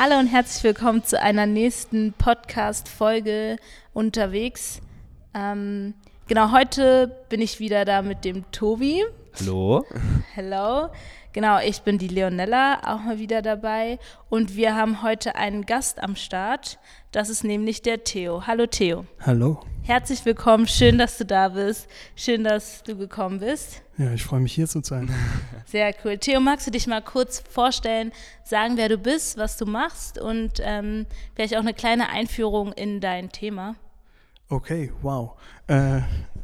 Hallo und herzlich willkommen zu einer nächsten Podcast-Folge unterwegs. Ähm, genau, heute bin ich wieder da mit dem Tobi. Hallo. Hallo. Genau, ich bin die Leonella, auch mal wieder dabei. Und wir haben heute einen Gast am Start. Das ist nämlich der Theo. Hallo Theo. Hallo. Herzlich willkommen. Schön, dass du da bist. Schön, dass du gekommen bist. Ja, ich freue mich hier zu sein. Sehr cool. Theo, magst du dich mal kurz vorstellen, sagen, wer du bist, was du machst und ähm, vielleicht auch eine kleine Einführung in dein Thema? Okay, wow. Äh,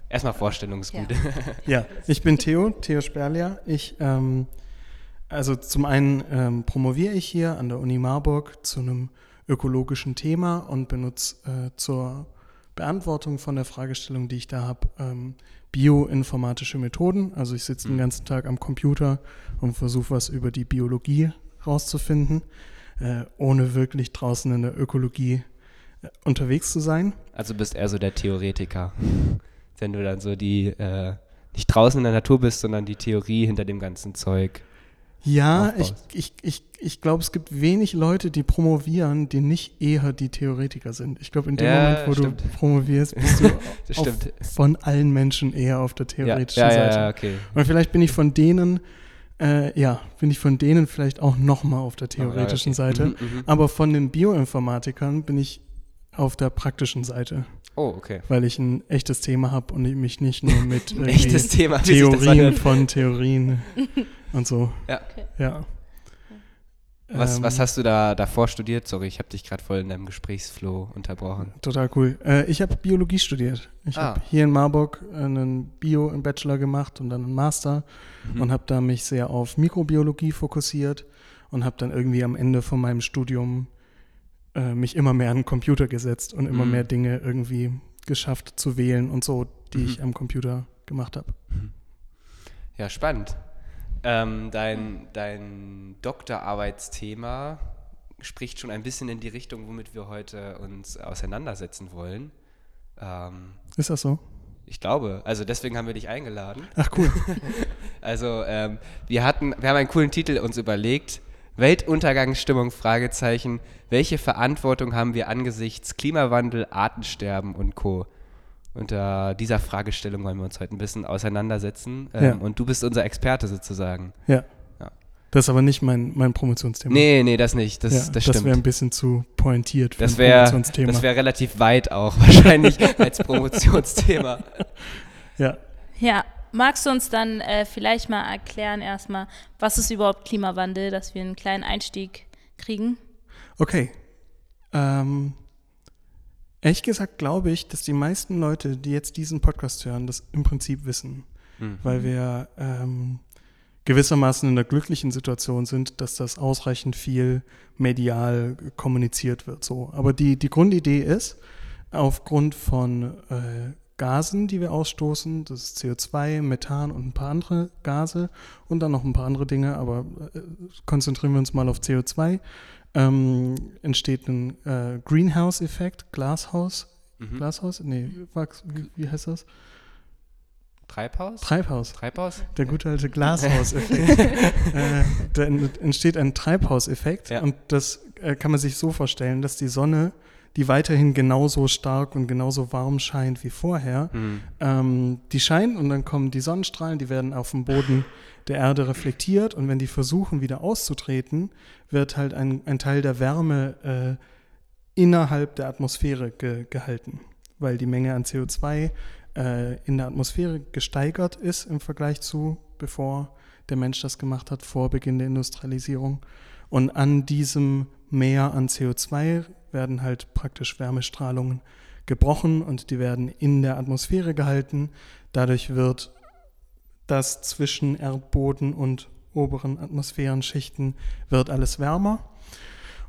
Erstmal Vorstellung ist gut. Ja. ja, ich bin Theo, Theo Sperlia. Ich ähm, also zum einen ähm, promoviere ich hier an der Uni Marburg zu einem ökologischen Thema und benutze äh, zur Beantwortung von der Fragestellung, die ich da habe, ähm, bioinformatische Methoden. Also ich sitze mhm. den ganzen Tag am Computer und versuche was über die Biologie rauszufinden, äh, ohne wirklich draußen in der Ökologie äh, unterwegs zu sein. Also bist eher so der Theoretiker, wenn du dann so die äh, nicht draußen in der Natur bist, sondern die Theorie hinter dem ganzen Zeug ja, ich, ich, ich, ich glaube, es gibt wenig Leute, die promovieren, die nicht eher die Theoretiker sind. Ich glaube, in dem ja, Moment, wo stimmt. du promovierst, bist du auf, von allen Menschen eher auf der theoretischen ja, ja, Seite. Ja, okay. Und vielleicht bin ich von denen, äh, ja, bin ich von denen vielleicht auch nochmal auf der theoretischen okay. Seite. Mhm, mhm, Aber von den Bioinformatikern bin ich auf der praktischen Seite. Oh, okay. Weil ich ein echtes Thema habe und ich mich nicht nur mit echtes Thema, Theorien von Theorien und so. Ja. Okay. ja. Was, ähm, was hast du da davor studiert? Sorry, ich habe dich gerade voll in deinem Gesprächsflow unterbrochen. Total cool. Äh, ich habe Biologie studiert. Ich ah. habe hier in Marburg einen Bio im Bachelor gemacht und dann einen Master mhm. und habe da mich sehr auf Mikrobiologie fokussiert und habe dann irgendwie am Ende von meinem Studium äh, mich immer mehr an den Computer gesetzt und immer mhm. mehr Dinge irgendwie geschafft zu wählen und so, die mhm. ich am Computer gemacht habe. Mhm. Ja, spannend. Ähm, dein, dein Doktorarbeitsthema spricht schon ein bisschen in die Richtung, womit wir heute uns auseinandersetzen wollen. Ähm, Ist das so? Ich glaube. Also deswegen haben wir dich eingeladen. Ach cool. also ähm, wir hatten, wir haben einen coolen Titel uns überlegt. Weltuntergangsstimmung, Fragezeichen. Welche Verantwortung haben wir angesichts Klimawandel, Artensterben und Co.? Unter dieser Fragestellung wollen wir uns heute ein bisschen auseinandersetzen. Ähm, ja. Und du bist unser Experte sozusagen. Ja. ja. Das ist aber nicht mein, mein Promotionsthema. Nee, nee, das nicht. Das, ja, das, das wäre ein bisschen zu pointiert für das wär, ein Promotionsthema. Das wäre relativ weit auch wahrscheinlich als Promotionsthema. Ja. Ja, magst du uns dann äh, vielleicht mal erklären erstmal, was ist überhaupt Klimawandel, dass wir einen kleinen Einstieg kriegen? Okay. Ähm, Ehrlich gesagt glaube ich, dass die meisten Leute, die jetzt diesen Podcast hören, das im Prinzip wissen. Mhm. Weil wir ähm, gewissermaßen in der glücklichen Situation sind, dass das ausreichend viel medial kommuniziert wird. So. Aber die, die Grundidee ist, aufgrund von äh, Gasen, die wir ausstoßen, das ist CO2, Methan und ein paar andere Gase und dann noch ein paar andere Dinge, aber äh, konzentrieren wir uns mal auf CO2, ähm, entsteht ein äh, Greenhouse-Effekt, Glashaus, mhm. Glashaus? Nee, wie, wie heißt das? Treibhaus? Treibhaus. Treibhaus? Der gute alte Glashauseffekt. äh, da entsteht ein Treibhauseffekt ja. und das äh, kann man sich so vorstellen, dass die Sonne, die weiterhin genauso stark und genauso warm scheint wie vorher, mhm. ähm, die scheint und dann kommen die Sonnenstrahlen, die werden auf dem Boden der Erde reflektiert und wenn die versuchen wieder auszutreten, wird halt ein, ein Teil der Wärme äh, innerhalb der Atmosphäre ge gehalten, weil die Menge an CO2 äh, in der Atmosphäre gesteigert ist im Vergleich zu bevor der Mensch das gemacht hat, vor Beginn der Industrialisierung. Und an diesem Meer an CO2 werden halt praktisch Wärmestrahlungen gebrochen und die werden in der Atmosphäre gehalten. Dadurch wird dass zwischen Erdboden und oberen Atmosphärenschichten wird alles wärmer.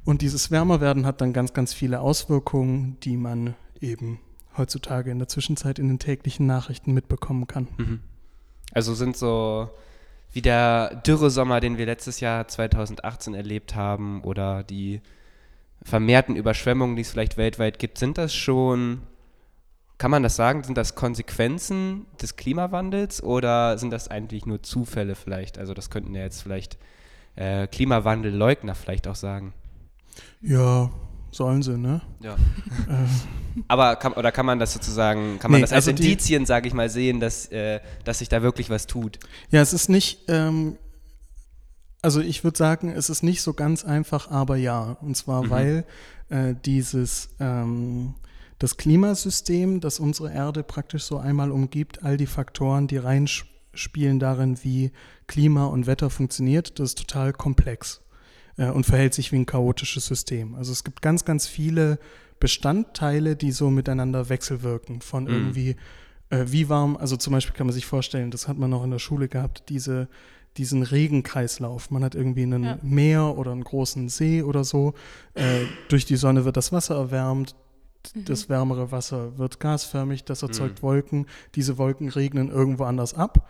Und dieses Wärmerwerden hat dann ganz, ganz viele Auswirkungen, die man eben heutzutage in der Zwischenzeit in den täglichen Nachrichten mitbekommen kann. Mhm. Also sind so wie der Dürresommer, den wir letztes Jahr 2018 erlebt haben, oder die vermehrten Überschwemmungen, die es vielleicht weltweit gibt, sind das schon kann man das sagen? Sind das Konsequenzen des Klimawandels oder sind das eigentlich nur Zufälle vielleicht? Also das könnten ja jetzt vielleicht äh, Klimawandelleugner vielleicht auch sagen. Ja, sollen sie, ne? Ja. Aber kann, oder kann man das sozusagen, kann man Nee, das als also Indizien, sage ich mal, sehen, dass, äh, dass sich da wirklich was tut? Ja, es ist nicht, ähm, also ich würde sagen, es ist nicht so ganz einfach, aber ja. Und zwar, Mhm. weil äh, dieses, ähm, das Klimasystem, das unsere Erde praktisch so einmal umgibt, all die Faktoren, die reinspielen darin, wie Klima und Wetter funktioniert, das ist total komplex äh, und verhält sich wie ein chaotisches System. Also es gibt ganz, ganz viele Bestandteile, die so miteinander wechselwirken. Von Mhm. irgendwie, äh, wie warm, also zum Beispiel kann man sich vorstellen, das hat man noch in der Schule gehabt, diese, diesen Regenkreislauf. Man hat irgendwie ein Ja. Meer oder einen großen See oder so. Äh, durch die Sonne wird das Wasser erwärmt. Das wärmere Wasser wird gasförmig, das erzeugt Wolken. Diese Wolken regnen irgendwo anders ab.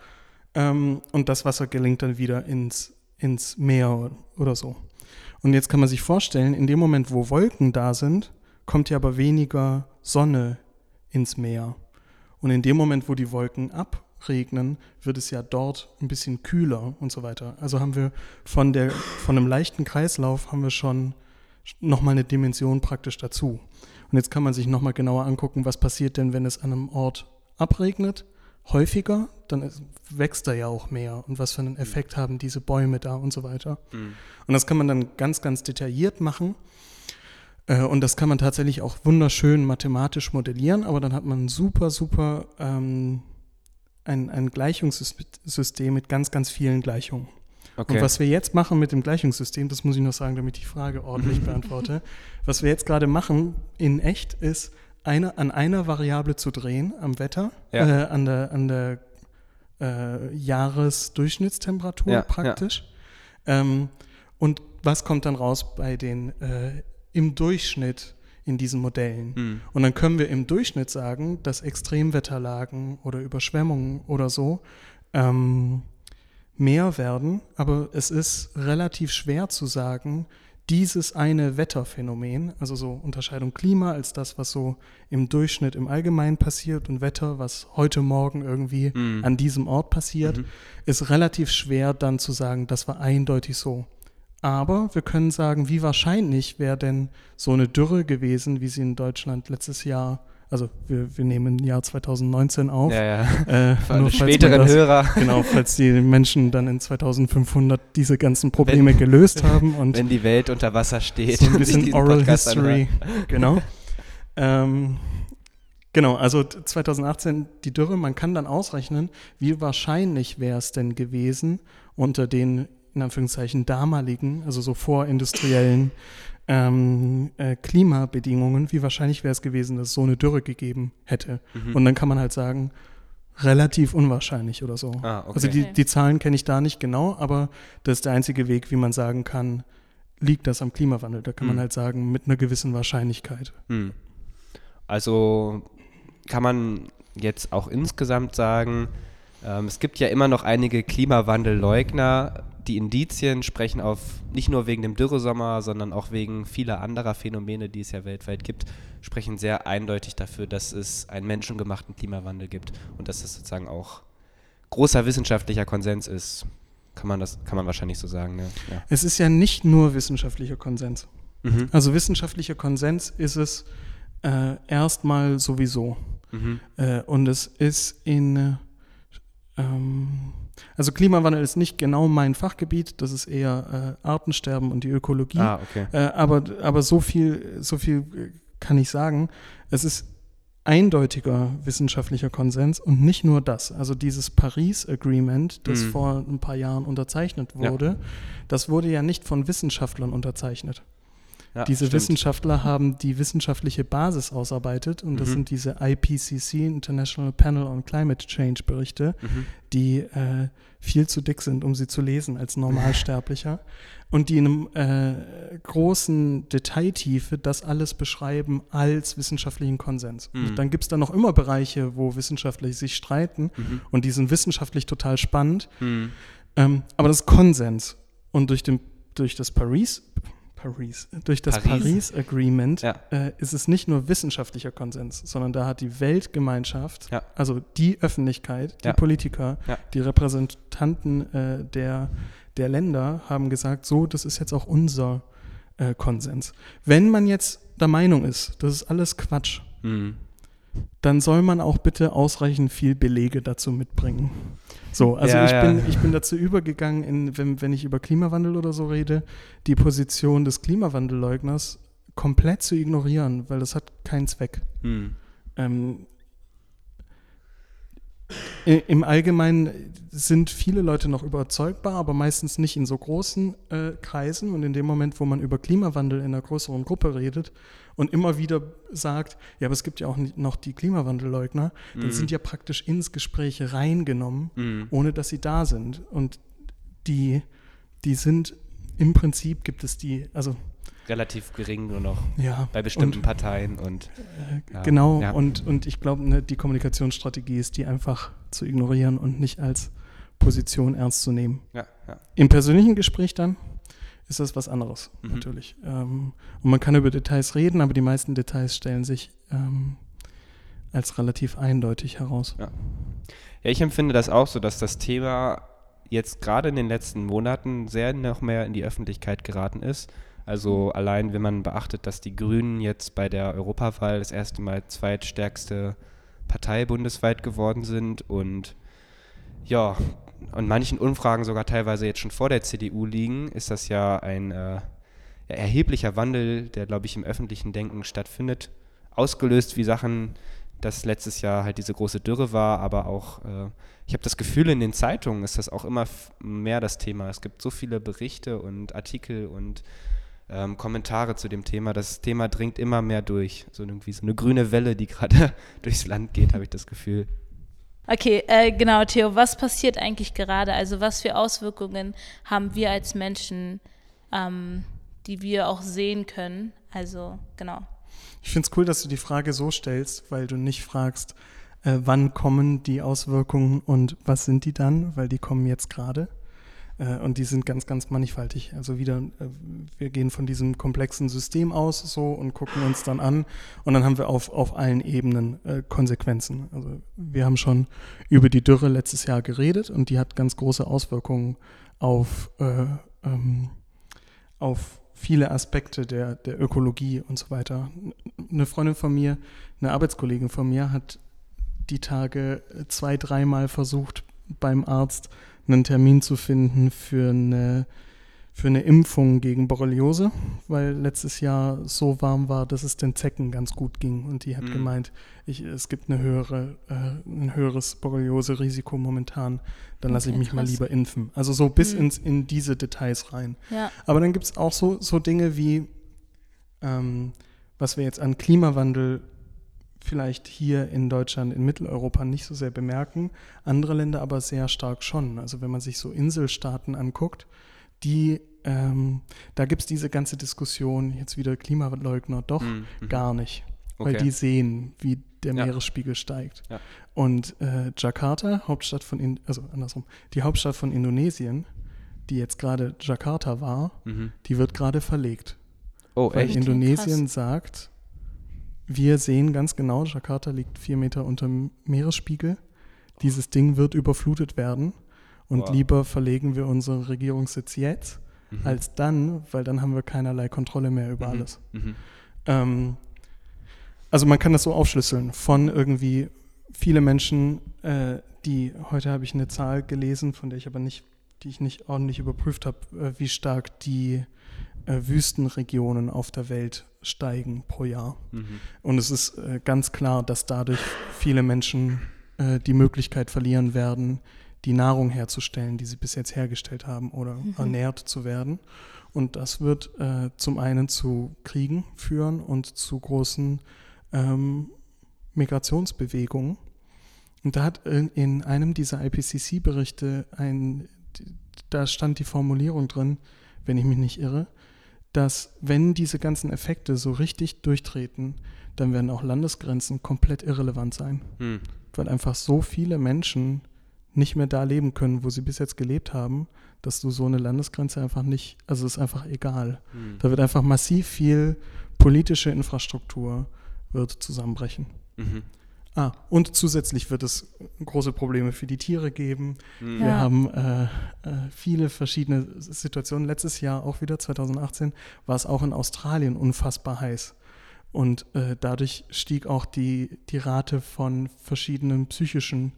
Ähm, und das Wasser gelingt dann wieder ins, ins Meer oder so. Und jetzt kann man sich vorstellen, in dem Moment, wo Wolken da sind, kommt ja aber weniger Sonne ins Meer. Und in dem Moment, wo die Wolken abregnen, wird es ja dort ein bisschen kühler und so weiter. Also haben wir von, der, von einem leichten Kreislauf haben wir schon nochmal eine Dimension praktisch dazu. Und jetzt kann man sich nochmal genauer angucken, was passiert denn, wenn es an einem Ort abregnet, häufiger, dann wächst da ja auch mehr. Und was für einen Effekt haben diese Bäume da und so weiter. Und das kann man dann ganz, ganz detailliert machen. Äh, Und das kann man tatsächlich auch wunderschön mathematisch modellieren, aber dann hat man super, super ähm, ein, ein Gleichungssystem mit ganz, ganz vielen Gleichungen. Okay. Und was wir jetzt machen mit dem Gleichungssystem, das muss ich noch sagen, damit ich die Frage ordentlich beantworte. Was wir jetzt gerade machen in echt ist, eine, an einer Variable zu drehen am Wetter, Ja. äh, an der, an der äh, Jahresdurchschnittstemperatur Ja, praktisch. Ähm, und was kommt dann raus bei den äh, im Durchschnitt in diesen Modellen? Hm. Und dann können wir im Durchschnitt sagen, dass Extremwetterlagen oder Überschwemmungen oder so ähm, mehr werden, aber es ist relativ schwer zu sagen, dieses eine Wetterphänomen, also so Unterscheidung Klima als das, was so im Durchschnitt im Allgemeinen passiert und Wetter, was heute Morgen irgendwie Mhm. an diesem Ort passiert, ist relativ schwer dann zu sagen, das war eindeutig so. Aber wir können sagen, wie wahrscheinlich wäre denn so eine Dürre gewesen, wie sie in Deutschland letztes Jahr, also wir, wir nehmen Jahr 2019 auf. Ja, ja. Äh, Für nur späteren das- Hörer, Genau, falls die Menschen dann in 2500 diese ganzen Probleme gelöst haben und wenn die Welt unter Wasser steht. so ein bisschen Oral Podcast History. Genau. ähm, genau, also t- 2018 die Dürre, man kann dann ausrechnen, wie wahrscheinlich wäre es denn gewesen unter den, in Anführungszeichen, damaligen, also so vorindustriellen ähm, äh, Klimabedingungen, wie wahrscheinlich wäre es gewesen, dass es so eine Dürre gegeben hätte. Mhm. Und dann kann man halt sagen, relativ unwahrscheinlich oder so. Ah, okay. Also die, die Zahlen kenne ich da nicht genau, aber das ist der einzige Weg, wie man sagen kann, liegt das am Klimawandel. Da kann Hm. man halt sagen, mit einer gewissen Wahrscheinlichkeit. Hm. Also kann man jetzt auch insgesamt sagen, ähm, es gibt ja immer noch einige Klimawandelleugner. Die Indizien sprechen auf nicht nur wegen dem Dürresommer, sondern auch wegen vieler anderer Phänomene, die es ja weltweit gibt, sprechen sehr eindeutig dafür, dass es einen menschengemachten Klimawandel gibt und dass es sozusagen auch großer wissenschaftlicher Konsens ist. Kann man das, kann man wahrscheinlich so sagen, ne? Ja. Es ist ja nicht nur wissenschaftlicher Konsens. Mhm. Also wissenschaftlicher Konsens ist es äh, erstmal sowieso. Mhm. Äh, und es ist in, äh, ähm, also Klimawandel ist nicht genau mein Fachgebiet, das ist eher äh, Artensterben und die Ökologie. Ah, okay. Äh, aber, aber so viel, so viel äh, kann ich sagen. Es ist eindeutiger wissenschaftlicher Konsens und nicht nur das. Also dieses Paris Agreement, das Mhm. vor ein paar Jahren unterzeichnet Ja. wurde, das wurde ja nicht von Wissenschaftlern unterzeichnet. Ja, Diese stimmt. Wissenschaftler haben die wissenschaftliche Basis ausarbeitet und das Mhm. sind diese IPCC, International Panel on Climate Change Berichte, Mhm. die äh, viel zu dick sind, um sie zu lesen als Normalsterblicher und die in einem äh, großen Detailtiefe das alles beschreiben als wissenschaftlichen Konsens. Mhm. Und dann gibt es da noch immer Bereiche, wo Wissenschaftler sich streiten Mhm. und die sind wissenschaftlich total spannend, Mhm. ähm, aber das ist Konsens. Und durch, den, durch das Paris, Paris, durch das Paris. Paris, Agreement Ja. äh, ist es nicht nur wissenschaftlicher Konsens, sondern da hat die Weltgemeinschaft, Ja. also die Öffentlichkeit, die Ja. Politiker, die Repräsentanten äh, der, der Länder haben gesagt, so, das ist jetzt auch unser äh, Konsens. Wenn man jetzt der Meinung ist, das ist alles Quatsch, Mhm. Dann soll man auch bitte ausreichend viel Belege dazu mitbringen. So, also Ja, ich, ja. Bin, ich bin dazu übergegangen, in, wenn, wenn ich über Klimawandel oder so rede, die Position des Klimawandelleugners komplett zu ignorieren, weil das hat keinen Zweck. Mhm. Ähm, Im Allgemeinen sind viele Leute noch überzeugbar, aber meistens nicht in so großen äh, Kreisen. Und in dem Moment, wo man über Klimawandel in einer größeren Gruppe redet und immer wieder sagt, ja, aber es gibt ja auch noch die Klimawandelleugner, dann sind ja praktisch ins Gespräch reingenommen, Mhm. ohne dass sie da sind. Und die, die sind im Prinzip gibt es die, also Relativ gering nur noch ja. bei bestimmten und, Parteien und äh, Ja, genau, ja. und, und ich glaube, ne, die Kommunikationsstrategie ist, die einfach zu ignorieren und nicht als Position ernst zu nehmen. ja. Im persönlichen Gespräch dann ist das was anderes, Mhm. natürlich. Ähm, und man kann über Details reden, aber die meisten Details stellen sich ähm, als relativ eindeutig heraus. Ja, ich empfinde das auch so, dass das Thema jetzt gerade in den letzten Monaten sehr noch mehr in die Öffentlichkeit geraten ist. Also allein, wenn man beachtet, dass die Grünen jetzt bei der Europawahl das erste Mal zweitstärkste Partei bundesweit geworden sind und ja, und manchen Umfragen sogar teilweise jetzt schon vor der CDU liegen, ist das ja ein äh, erheblicher Wandel, der, glaube ich, im öffentlichen Denken stattfindet. Ausgelöst wie Sachen, dass letztes Jahr halt diese große Dürre war, aber auch, äh, ich habe das Gefühl, in den Zeitungen ist das auch immer mehr das Thema. Es gibt so viele Berichte und Artikel und ähm, Kommentare zu dem Thema. Das Thema dringt immer mehr durch. So irgendwie so eine grüne Welle, die gerade durchs Land geht, habe ich das Gefühl. Okay, äh, genau, Theo, was passiert eigentlich gerade? Also was für Auswirkungen haben wir als Menschen, ähm, die wir auch sehen können? Also, genau. Ich finde es cool, dass du die Frage so stellst, weil du nicht fragst, äh, wann kommen die Auswirkungen und was sind die dann, weil die kommen jetzt gerade. Äh, und die sind ganz, ganz mannigfaltig. Also wieder, äh, wir gehen von diesem komplexen System aus so und gucken uns dann an und dann haben wir auf, auf allen Ebenen äh, Konsequenzen. Also wir haben schon über die Dürre letztes Jahr geredet und die hat ganz große Auswirkungen auf, äh, ähm, auf viele Aspekte der, der Ökologie und so weiter. Eine Freundin von mir, eine Arbeitskollegin von mir hat die Tage zwei, dreimal versucht, beim Arzt einen Termin zu finden für eine, für eine Impfung gegen Borreliose, weil letztes Jahr so warm war, dass es den Zecken ganz gut ging. Und die hat Mhm. gemeint, ich, es gibt eine höhere, äh, ein höheres Borreliose-Risiko momentan, dann lasse ich mich mal lieber impfen. Also so bis Mhm. ins, in diese Details rein. Ja. Aber dann gibt es auch so, so Dinge wie, ähm, was wir jetzt an Klimawandel vielleicht hier in Deutschland, in Mitteleuropa nicht so sehr bemerken, andere Länder aber sehr stark schon. Also wenn man sich so Inselstaaten anguckt, die, ähm, da gibt es diese ganze Diskussion, jetzt wieder Klimaleugner, doch Mhm, mhm. gar nicht. Weil Okay. die sehen, wie der Ja. Meeresspiegel steigt. Ja. Und äh, Jakarta, Hauptstadt von, in also andersrum, die Hauptstadt von Indonesien, die jetzt gerade Jakarta war, Mhm. die wird gerade verlegt. Oh, Weil echt? Indonesien sagt, wir sehen ganz genau, Jakarta liegt vier Meter unter dem Meeresspiegel. Dieses Ding wird überflutet werden. Und Wow. lieber verlegen wir unseren Regierungssitz jetzt Mhm. als dann, weil dann haben wir keinerlei Kontrolle mehr über Mhm. alles. Mhm. Ähm, also man kann das so aufschlüsseln von irgendwie viele Menschen, äh, die, heute habe ich eine Zahl gelesen, von der ich aber nicht, die ich nicht ordentlich überprüft habe, äh, wie stark die äh, Wüstenregionen auf der Welt steigen pro Jahr. Mhm. Und es ist äh, ganz klar, dass dadurch viele Menschen äh, die Möglichkeit verlieren werden, die Nahrung herzustellen, die sie bis jetzt hergestellt haben oder Mhm. ernährt zu werden. Und das wird äh, zum einen zu Kriegen führen und zu großen ähm, Migrationsbewegungen. Und da hat in, in einem dieser IPCC-Berichte ein, da stand die Formulierung drin, wenn ich mich nicht irre, dass wenn diese ganzen Effekte so richtig durchtreten, dann werden auch Landesgrenzen komplett irrelevant sein, Mhm. weil einfach so viele Menschen nicht mehr da leben können, wo sie bis jetzt gelebt haben, dass du so eine Landesgrenze einfach nicht, also ist einfach egal. Mhm. Da wird einfach massiv viel politische Infrastruktur wird zusammenbrechen. Mhm. Ah, und zusätzlich wird es große Probleme für die Tiere geben. Mhm. Wir Ja. haben äh, äh, viele verschiedene Situationen. Letztes Jahr auch wieder, 2018, war es auch in Australien unfassbar heiß. Und äh, dadurch stieg auch die, die Rate von verschiedenen psychischen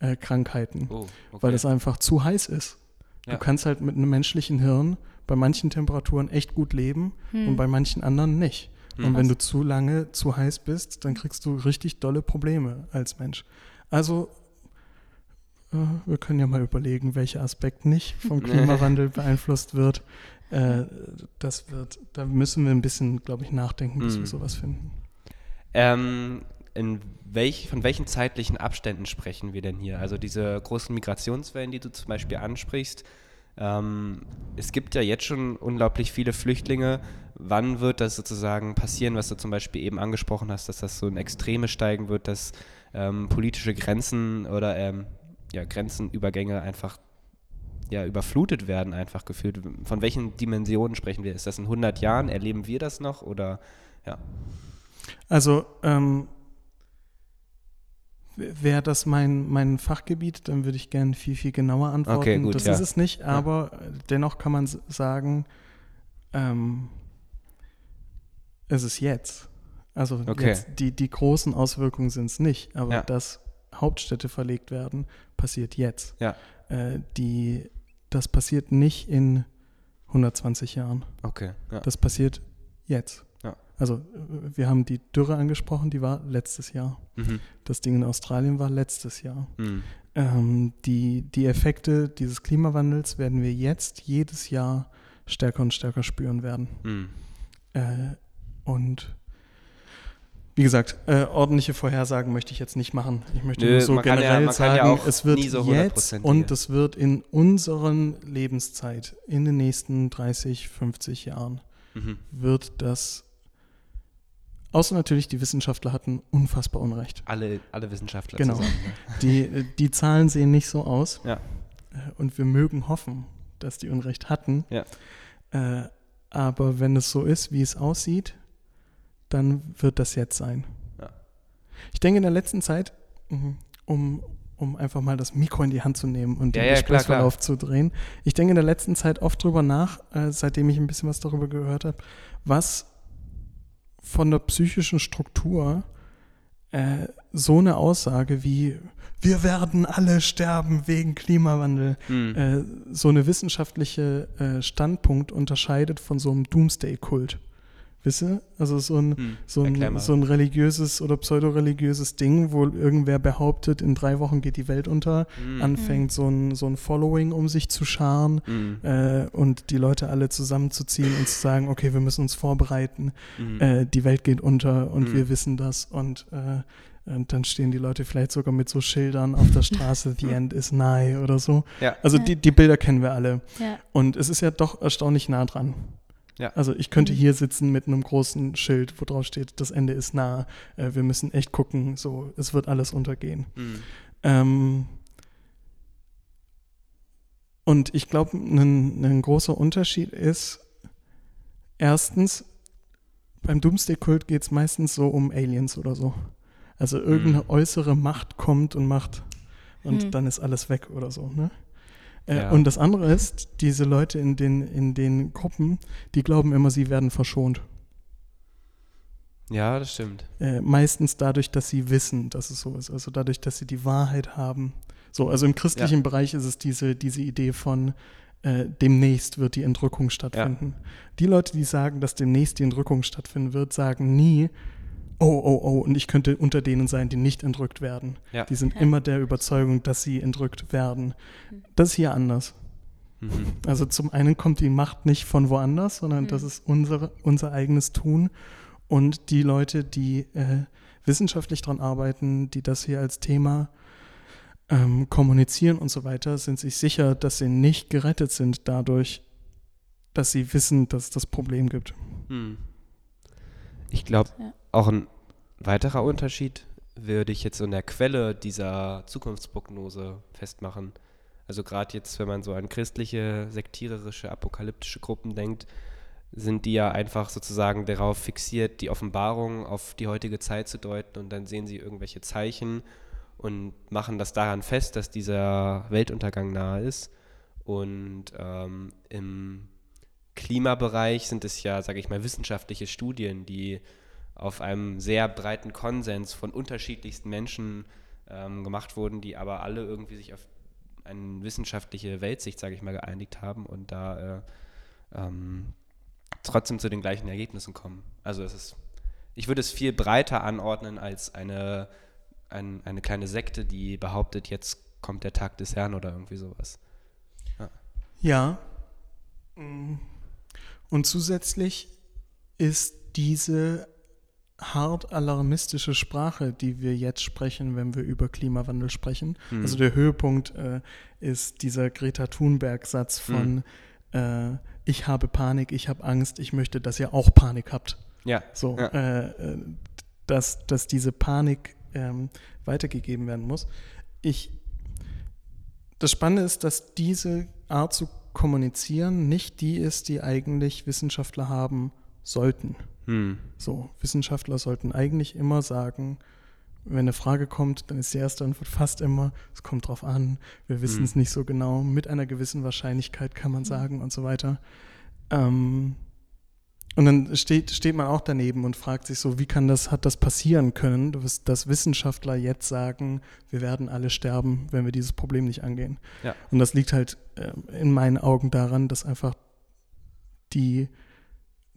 äh, Krankheiten, Oh, okay. weil es einfach zu heiß ist. Ja. Du kannst halt mit einem menschlichen Hirn bei manchen Temperaturen echt gut leben Hm. und bei manchen anderen nicht. Hm. Und wenn du zu lange zu heiß bist, dann kriegst du richtig dolle Probleme als Mensch. Also, äh, wir können ja mal überlegen, welcher Aspekt nicht vom Klimawandel beeinflusst wird. Äh, das wird, da müssen wir ein bisschen, glaube ich, nachdenken, bis Hm. wir sowas finden. Ähm, welch, von welchen zeitlichen Abständen sprechen wir denn hier? Also diese großen Migrationswellen, die du zum Beispiel ansprichst. Ähm, es gibt ja jetzt schon unglaublich viele Flüchtlinge. Wann wird das sozusagen passieren, was du zum Beispiel eben angesprochen hast, dass das so in Extreme steigen wird, dass ähm, politische Grenzen oder ähm, ja, Grenzenübergänge einfach ja, überflutet werden, einfach gefühlt. Von welchen Dimensionen sprechen wir? Ist das in 100 Jahren? Erleben wir das noch? Oder ja. Also, ähm, wäre das mein, mein Fachgebiet, dann würde ich gerne viel, viel genauer antworten. Okay, gut, das ja. ist es nicht, aber dennoch kann man sagen, ähm, es ist jetzt. Also Okay. jetzt, die, die großen Auswirkungen sind es nicht, aber Ja. dass Hauptstädte verlegt werden, passiert jetzt. Ja. Äh, die, das passiert nicht in 120 Jahren. Okay. Ja. Das passiert jetzt. Ja. Also äh, wir haben die Dürre angesprochen, die war letztes Jahr. Mhm. Das Ding in Australien war letztes Jahr. Mhm. Ähm, die, die Effekte dieses Klimawandels werden wir jetzt jedes Jahr stärker und stärker spüren werden. Mhm. Äh, und wie gesagt, äh, ordentliche Vorhersagen möchte ich jetzt nicht machen. Ich möchte Nö, nur so ja- generell ja sagen, auch es wird so jetzt 100% und es wird in unseren Lebenszeit, in den nächsten 30, 50 Jahren, Mhm. wird das, außer natürlich die Wissenschaftler hatten unfassbar Unrecht. Alle, alle Wissenschaftler Genau. zusammen. Die, äh, die Zahlen sehen nicht so aus. Ja. Äh, Und wir mögen hoffen, dass die Unrecht hatten. Ja. Äh, aber wenn es so ist, wie es aussieht, dann wird das jetzt sein. Ja. Ich denke in der letzten Zeit, mhm, um, um einfach mal das Mikro in die Hand zu nehmen und Ja, den ja, Gesprächsverlauf zu drehen, ich denke in der letzten Zeit oft drüber nach, äh, seitdem ich ein bisschen was darüber gehört habe, was von der psychischen Struktur äh, so eine Aussage wie wir werden alle sterben wegen Klimawandel, Mhm. äh, so eine wissenschaftliche äh, Standpunkt unterscheidet von so einem Doomsday-Kult. Wisse? Also so ein, Mhm. so ein, so ein religiöses oder pseudoreligiöses Ding, wo irgendwer behauptet, in drei Wochen geht die Welt unter, Mhm. anfängt so ein, so ein Following um sich zu scharen Mhm. äh, und die Leute alle zusammenzuziehen und zu sagen, okay, wir müssen uns vorbereiten, Mhm. äh, die Welt geht unter und Mhm. wir wissen das und, äh, und dann stehen die Leute vielleicht sogar mit so Schildern auf der Straße, the end is nigh oder so. Ja. Also Ja. die, die Bilder kennen wir alle. Ja. Und es ist ja doch erstaunlich nah dran. Ja. Also ich könnte Mhm. hier sitzen mit einem großen Schild, wo drauf steht, das Ende ist nah. Äh, wir müssen echt gucken, so, es wird alles untergehen. Mhm. Ähm, und ich glaube, ein, ein großer Unterschied ist, erstens, beim Doomsday-Kult geht es meistens so um Aliens oder so. Also irgendeine Mhm. äußere Macht kommt und macht und Hm. dann ist alles weg oder so. Ne? Äh, Ja. Und das andere ist, diese Leute in den, in den Gruppen, die glauben immer, sie werden verschont. Ja, das stimmt. Äh, meistens dadurch, dass sie wissen, dass es so ist. Also dadurch, dass sie die Wahrheit haben. So, also im christlichen Bereich ist es diese, diese Idee von äh, demnächst wird die Entrückung stattfinden. Die Leute, die sagen, dass demnächst die Entrückung stattfinden wird, sagen nie, oh, oh, oh, und ich könnte unter denen sein, die nicht entrückt werden. Ja. Die sind Ja. immer der Überzeugung, dass sie entrückt werden. Das ist hier anders. Mhm. Also zum einen kommt die Macht nicht von woanders, sondern Mhm. das ist unsere, unser eigenes Tun. Und die Leute, die äh, wissenschaftlich daran arbeiten, die das hier als Thema ähm, kommunizieren und so weiter, sind sich sicher, dass sie nicht gerettet sind dadurch, dass sie wissen, dass es das Problem gibt. Hm. Ich glaube, Ja. Auch ein weiterer Unterschied würde ich jetzt in der Quelle dieser Zukunftsprognose festmachen. Also gerade jetzt, wenn man so an christliche, sektiererische, apokalyptische Gruppen denkt, sind die ja einfach sozusagen darauf fixiert, die Offenbarung auf die heutige Zeit zu deuten und dann sehen sie irgendwelche Zeichen und machen das daran fest, dass dieser Weltuntergang nahe ist. Und ähm, im Klimabereich sind es ja, sage ich mal, wissenschaftliche Studien, die auf einem sehr breiten Konsens von unterschiedlichsten Menschen ähm, gemacht wurden, die aber alle irgendwie sich auf eine wissenschaftliche Weltsicht, sage ich mal, geeinigt haben und da äh, ähm, trotzdem zu den gleichen Ergebnissen kommen. Also es ist, ich würde es viel breiter anordnen als eine, ein, eine kleine Sekte, die behauptet, jetzt kommt der Tag des Herrn oder irgendwie sowas. Ja. ja. Und zusätzlich ist diese hart alarmistische Sprache, die wir jetzt sprechen, wenn wir über Klimawandel sprechen. Mhm. Also der Höhepunkt äh, ist dieser Greta Thunberg-Satz von mhm. äh, Ich habe Panik, ich habe Angst, ich möchte, dass ihr auch Panik habt. Ja. So, ja. Äh, äh dass, dass diese Panik ähm, weitergegeben werden muss. Ich, das Spannende ist, dass diese Art zu kommunizieren nicht die ist, die eigentlich Wissenschaftler haben sollten. Hm. So, Wissenschaftler sollten eigentlich immer sagen, wenn eine Frage kommt, dann ist die erste Antwort fast immer, es kommt drauf an, wir wissen hm. es nicht so genau, mit einer gewissen Wahrscheinlichkeit kann man hm. sagen und so weiter. Ähm, und dann steht, steht man auch daneben und fragt sich so, wie kann das, hat das passieren können, dass Wissenschaftler jetzt sagen, wir werden alle sterben, wenn wir dieses Problem nicht angehen. Ja. Und das liegt halt äh, in meinen Augen daran, dass einfach die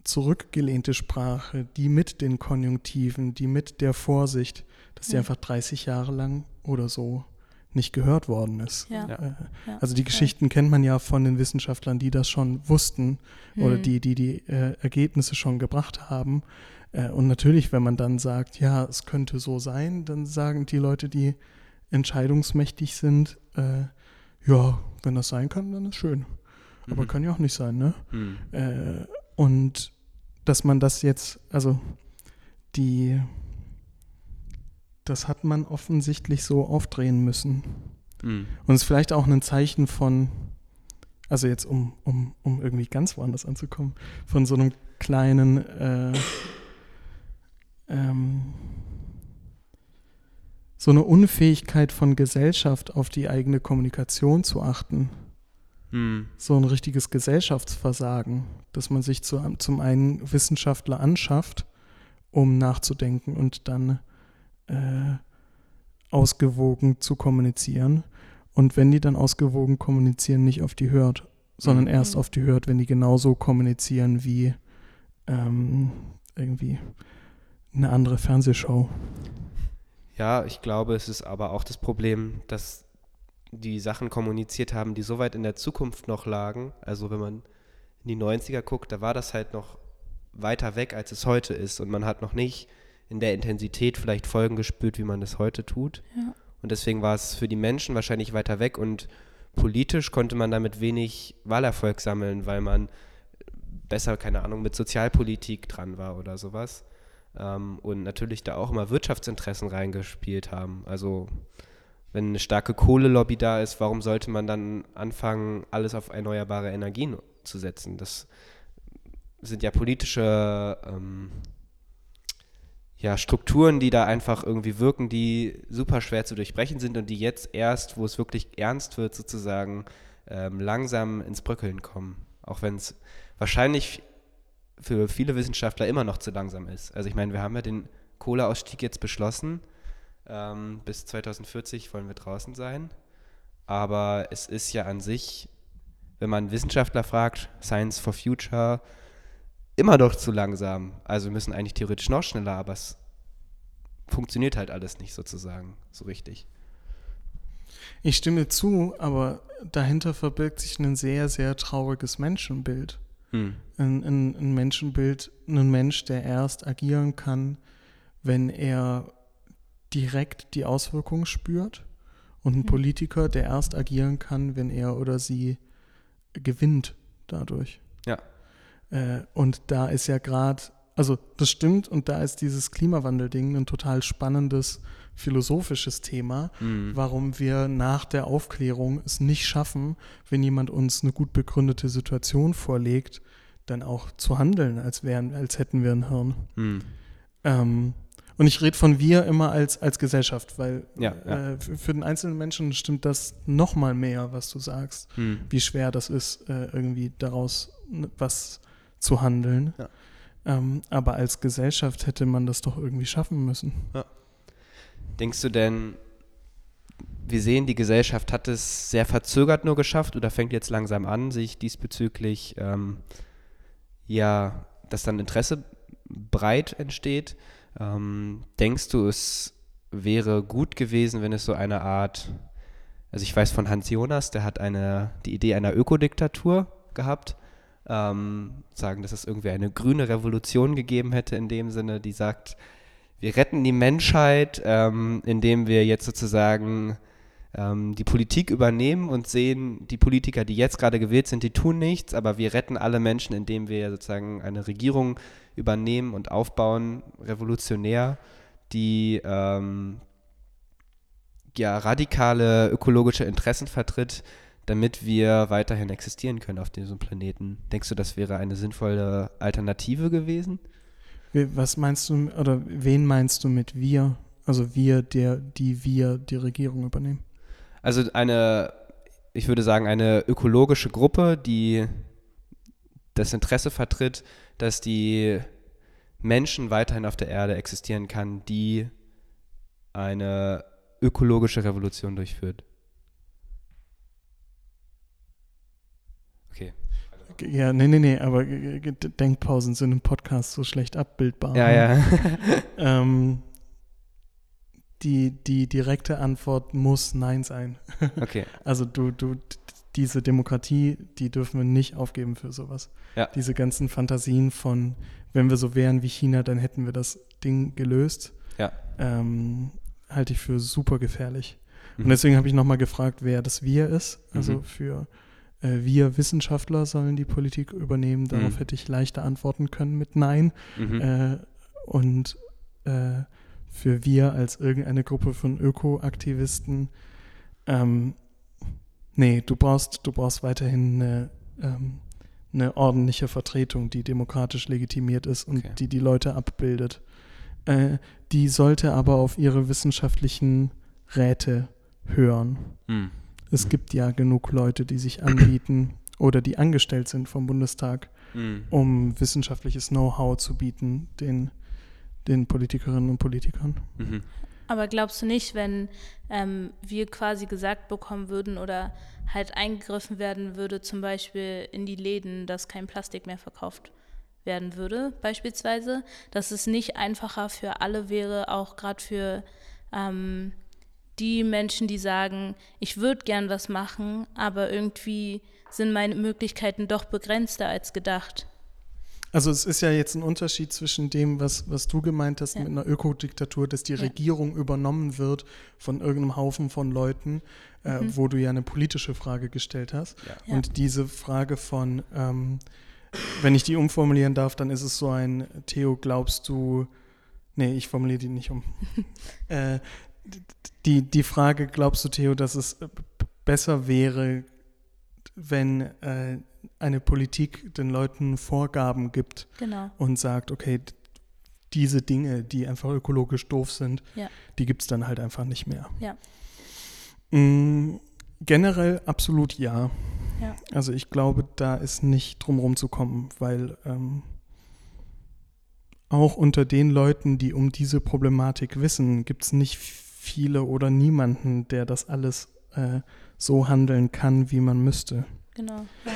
zurückgelehnte Sprache, die mit den Konjunktiven, die mit der Vorsicht, dass die einfach 30 Jahre lang oder so nicht gehört worden ist. Ja. Äh, also die Geschichten ja. kennt man ja von den Wissenschaftlern, die das schon wussten mhm. oder die die, die äh, Ergebnisse schon gebracht haben. Äh, und natürlich, wenn man dann sagt, ja, es könnte so sein, dann sagen die Leute, die entscheidungsmächtig sind, äh, ja, wenn das sein kann, dann ist schön. Mhm. Aber kann ja auch nicht sein, ne? Mhm. Äh, und dass man das jetzt, also die, das hat man offensichtlich so aufdrehen müssen. Mhm. Und es ist vielleicht auch ein Zeichen von, also jetzt um, um, um irgendwie ganz woanders anzukommen, von so einem kleinen äh, ähm, so eine Unfähigkeit von Gesellschaft auf die eigene Kommunikation zu achten. Hm. So ein richtiges Gesellschaftsversagen, dass man sich zu, zum einen Wissenschaftler anschafft, um nachzudenken und dann äh, ausgewogen zu kommunizieren. Und wenn die dann ausgewogen kommunizieren, nicht auf die hört, sondern mhm. erst auf die hört, wenn die genauso kommunizieren wie ähm, irgendwie eine andere Fernsehshow. Ja, ich glaube, es ist aber auch das Problem, dass die Sachen kommuniziert haben, die so weit in der Zukunft noch lagen. Also wenn man in die 90er guckt, da war das halt noch weiter weg, als es heute ist. Und man hat noch nicht in der Intensität vielleicht Folgen gespürt, wie man das heute tut. Ja. Und deswegen war es für die Menschen wahrscheinlich weiter weg und politisch konnte man damit wenig Wahlerfolg sammeln, weil man besser, keine Ahnung, mit Sozialpolitik dran war oder sowas. Ähm, und natürlich da auch immer Wirtschaftsinteressen reingespielt haben. Also wenn eine starke Kohlelobby da ist, warum sollte man dann anfangen, alles auf erneuerbare Energien zu setzen? Das sind ja politische ähm, ja, Strukturen, die da einfach irgendwie wirken, die super schwer zu durchbrechen sind und die jetzt erst, wo es wirklich ernst wird, sozusagen ähm, langsam ins Bröckeln kommen. Auch wenn es wahrscheinlich für viele Wissenschaftler immer noch zu langsam ist. Also ich meine, wir haben ja den Kohleausstieg jetzt beschlossen ähm, bis 2040 wollen wir draußen sein. Aber es ist ja an sich, wenn man Wissenschaftler fragt, Science for Future, immer doch zu langsam. Also wir müssen eigentlich theoretisch noch schneller, aber es funktioniert halt alles nicht sozusagen so richtig. Ich stimme zu, aber dahinter verbirgt sich ein sehr, sehr trauriges Menschenbild. Hm. Ein, ein, ein Menschenbild, ein Mensch, der erst agieren kann, wenn er direkt die Auswirkungen spürt und ein mhm. Politiker, der erst agieren kann, wenn er oder sie gewinnt dadurch. Ja. Äh, und da ist ja gerade, also das stimmt und da ist dieses Klimawandel-Ding ein total spannendes philosophisches Thema, mhm. warum wir nach der Aufklärung es nicht schaffen, wenn jemand uns eine gut begründete Situation vorlegt, dann auch zu handeln, als wären, als hätten wir ein Hirn. Hm. Ähm, und ich rede von wir immer als, als Gesellschaft, weil Ja, ja. Äh, für, für den einzelnen Menschen stimmt das noch mal mehr, was du sagst, Hm. wie schwer das ist, äh, irgendwie daraus was zu handeln. Ja. Ähm, aber als Gesellschaft hätte man das doch irgendwie schaffen müssen. Denkst du denn, wir sehen, die Gesellschaft hat es sehr verzögert nur geschafft oder fängt jetzt langsam an, sich diesbezüglich, ähm, ja, dass dann Interesse breit entsteht? Ähm, denkst du, es wäre gut gewesen, wenn es so eine Art, also ich weiß von Hans Jonas, der hat eine, die Idee einer Ökodiktatur gehabt, ähm, sagen, dass es irgendwie eine grüne Revolution gegeben hätte in dem Sinne, die sagt, wir retten die Menschheit, ähm, indem wir jetzt sozusagen ähm, die Politik übernehmen und sehen, die Politiker, die jetzt gerade gewählt sind, die tun nichts, aber wir retten alle Menschen, indem wir sozusagen eine Regierung übernehmen und aufbauen, revolutionär, die ähm, ja, radikale ökologische Interessen vertritt, damit wir weiterhin existieren können auf diesem Planeten. Denkst du, das wäre eine sinnvolle Alternative gewesen? Was meinst du, oder wen meinst du mit wir? Also wir, der, die wir die Regierung übernehmen. Also eine, ich würde sagen, eine ökologische Gruppe, die das Interesse vertritt, dass die Menschen weiterhin auf der Erde existieren kann, die eine ökologische Revolution durchführt. Okay. Ja, nee, nee, nee, aber Denkpausen sind im Podcast so schlecht abbildbar. Ja, ja. Ähm, die, die direkte Antwort muss Nein sein. Okay. Also du, du, diese Demokratie, die dürfen wir nicht aufgeben für sowas. Ja. Diese ganzen Fantasien von, wenn wir so wären wie China, dann hätten wir das Ding gelöst, Ja. ähm, halte ich für super gefährlich. Mhm. Und deswegen habe ich nochmal gefragt, wer das Wir ist. Also Mhm. für äh, wir Wissenschaftler sollen die Politik übernehmen. Darauf Mhm. hätte ich leichter antworten können mit Nein. Mhm. Äh, und äh, für wir als irgendeine Gruppe von Ökoaktivisten, ähm, nee, du brauchst, du brauchst weiterhin eine, ähm, eine ordentliche Vertretung, die demokratisch legitimiert ist und Okay. die die Leute abbildet. Äh, die sollte aber auf ihre wissenschaftlichen Räte hören. Mhm. Es gibt ja genug Leute, die sich anbieten oder die angestellt sind vom Bundestag, Mhm. um wissenschaftliches Know-how zu bieten den, den Politikerinnen und Politikern. Mhm. Aber glaubst du nicht, wenn ähm, wir quasi gesagt bekommen würden oder halt eingegriffen werden würde, zum Beispiel in die Läden, dass kein Plastik mehr verkauft werden würde, beispielsweise, dass es nicht einfacher für alle wäre, auch gerade für ähm, die Menschen, die sagen, ich würde gern was machen, aber irgendwie sind meine Möglichkeiten doch begrenzter als gedacht. Also es ist ja jetzt ein Unterschied zwischen dem, was, was du gemeint hast Ja. mit einer Ökodiktatur, dass die Ja. Regierung übernommen wird von irgendeinem Haufen von Leuten, äh, Mhm. wo du ja eine politische Frage gestellt hast. Ja. Ja. Und diese Frage von, ähm, wenn ich die umformulieren darf, dann ist es so ein, Theo, glaubst du, nee, ich formuliere die nicht um. äh, die, die Frage, glaubst du, Theo, dass es äh, besser wäre, wenn äh, eine Politik den Leuten Vorgaben gibt Genau. und sagt, okay, diese Dinge, die einfach ökologisch doof sind, Ja. die gibt es dann halt einfach nicht mehr. Ja. Mm, generell absolut ja. Ja. Also ich glaube, da ist nicht drum rumzukommen, weil ähm, auch unter den Leuten, die um diese Problematik wissen, gibt es nicht viele oder niemanden, der das alles äh, so handeln kann, wie man müsste. Genau. Ja.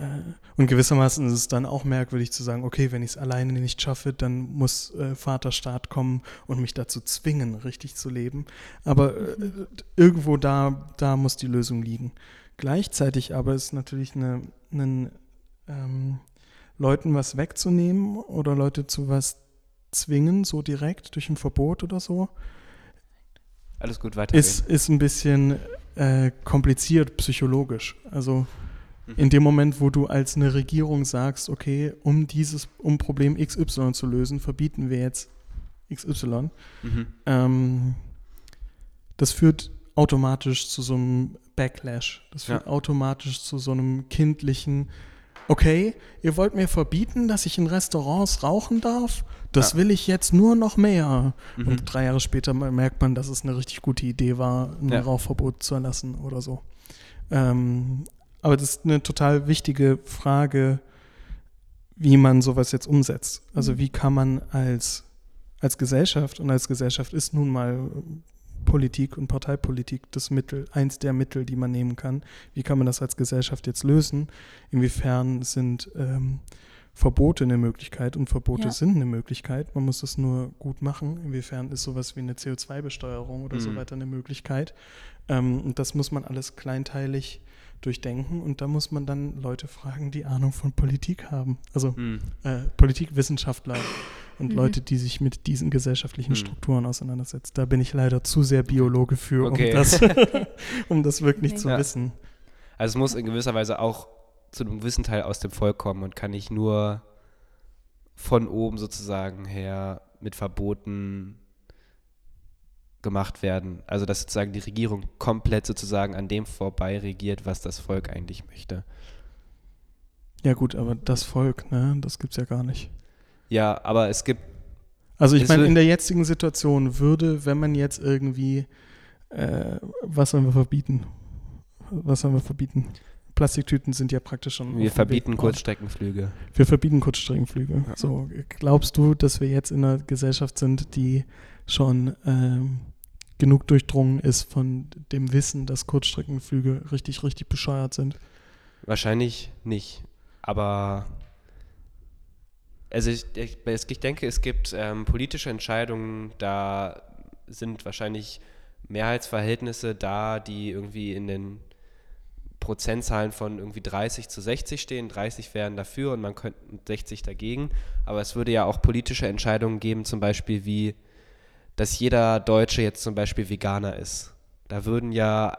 Äh, Und gewissermaßen ist es dann auch merkwürdig zu sagen, okay, wenn ich es alleine nicht schaffe, dann muss äh, Vaterstaat kommen und mich dazu zwingen, richtig zu leben. Aber äh, irgendwo da, da muss die Lösung liegen. Gleichzeitig aber ist natürlich eine, einen, ähm, Leuten was wegzunehmen oder Leute zu was zwingen, so direkt durch ein Verbot oder so, Alles gut, weiter. ist, ist ein bisschen äh, kompliziert psychologisch. Also Mhm. in dem Moment, wo du als eine Regierung sagst, okay, um dieses, um Problem XY zu lösen, verbieten wir jetzt XY, Mhm. ähm, das führt automatisch zu so einem Backlash. Das führt Ja. automatisch zu so einem kindlichen, okay, ihr wollt mir verbieten, dass ich in Restaurants rauchen darf? Das ja. will ich jetzt nur noch mehr. Mhm. Und drei Jahre später merkt man, dass es eine richtig gute Idee war, ein ja. Rauchverbot zu erlassen oder so. Ähm, aber das ist eine total wichtige Frage, wie man sowas jetzt umsetzt. Also mhm. wie kann man als, als Gesellschaft, und als Gesellschaft ist nun mal Politik und Parteipolitik das Mittel, eins der Mittel, die man nehmen kann. Wie kann man das als Gesellschaft jetzt lösen? Inwiefern sind ähm, Verbote eine Möglichkeit und Verbote ja. sind eine Möglichkeit. Man muss das nur gut machen. Inwiefern ist sowas wie eine CO2-Besteuerung oder mhm. so weiter eine Möglichkeit? Ähm, und das muss man alles kleinteilig durchdenken und da muss man dann Leute fragen, die Ahnung von Politik haben. Also mhm. äh, Politikwissenschaftler und mhm. Leute, die sich mit diesen gesellschaftlichen mhm. Strukturen auseinandersetzen. Da bin ich leider zu sehr Biologe für, okay. um, das, um das wirklich okay. zu ja. wissen. Also es muss in gewisser Weise auch zu einem gewissen Teil aus dem Volk kommen und kann nicht nur von oben sozusagen her mit Verboten gemacht werden. Also dass sozusagen die Regierung komplett sozusagen an dem vorbei regiert, was das Volk eigentlich möchte. Ja gut, aber das Volk, ne, das gibt es ja gar nicht. Ja, aber es gibt. Also ich meine, in der jetzigen Situation würde, wenn man jetzt irgendwie, äh, was sollen wir verbieten? Was sollen wir verbieten? Plastiktüten sind ja praktisch schon. Wir verbieten Kurzstreckenflüge. Wir verbieten Kurzstreckenflüge. Ja. So, glaubst du, dass wir jetzt in einer Gesellschaft sind, die schon ähm, genug durchdrungen ist von dem Wissen, dass Kurzstreckenflüge richtig, richtig bescheuert sind? Wahrscheinlich nicht. Aber also ich, ich, ich denke, es gibt ähm, politische Entscheidungen, da sind wahrscheinlich Mehrheitsverhältnisse da, die irgendwie in den Prozentzahlen von irgendwie 30 zu 60 stehen. 30 wären dafür und man könnte 60 dagegen. Aber es würde ja auch politische Entscheidungen geben, zum Beispiel wie dass jeder Deutsche jetzt zum Beispiel Veganer ist. Da würden ja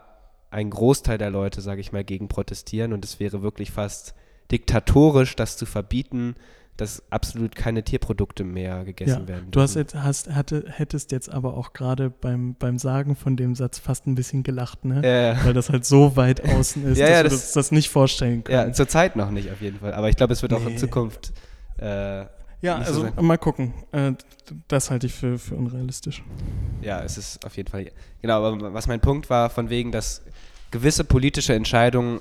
ein Großteil der Leute, sage ich mal, gegen protestieren und es wäre wirklich fast diktatorisch, das zu verbieten, dass absolut keine Tierprodukte mehr gegessen ja, werden. Du hast jetzt, hast, hatte, hättest jetzt aber auch gerade beim, beim Sagen von dem Satz fast ein bisschen gelacht, ne? Ja, Weil das halt so weit außen ist, ja, dass das, uns das nicht vorstellen können. Ja, zurzeit noch nicht auf jeden Fall. Aber ich glaube, es wird nee. auch in Zukunft äh, ja, also so mal gucken. Äh, das halte ich für, für unrealistisch. Ja, es ist auf jeden Fall. Genau, aber was mein Punkt war, von wegen, dass gewisse politische Entscheidungen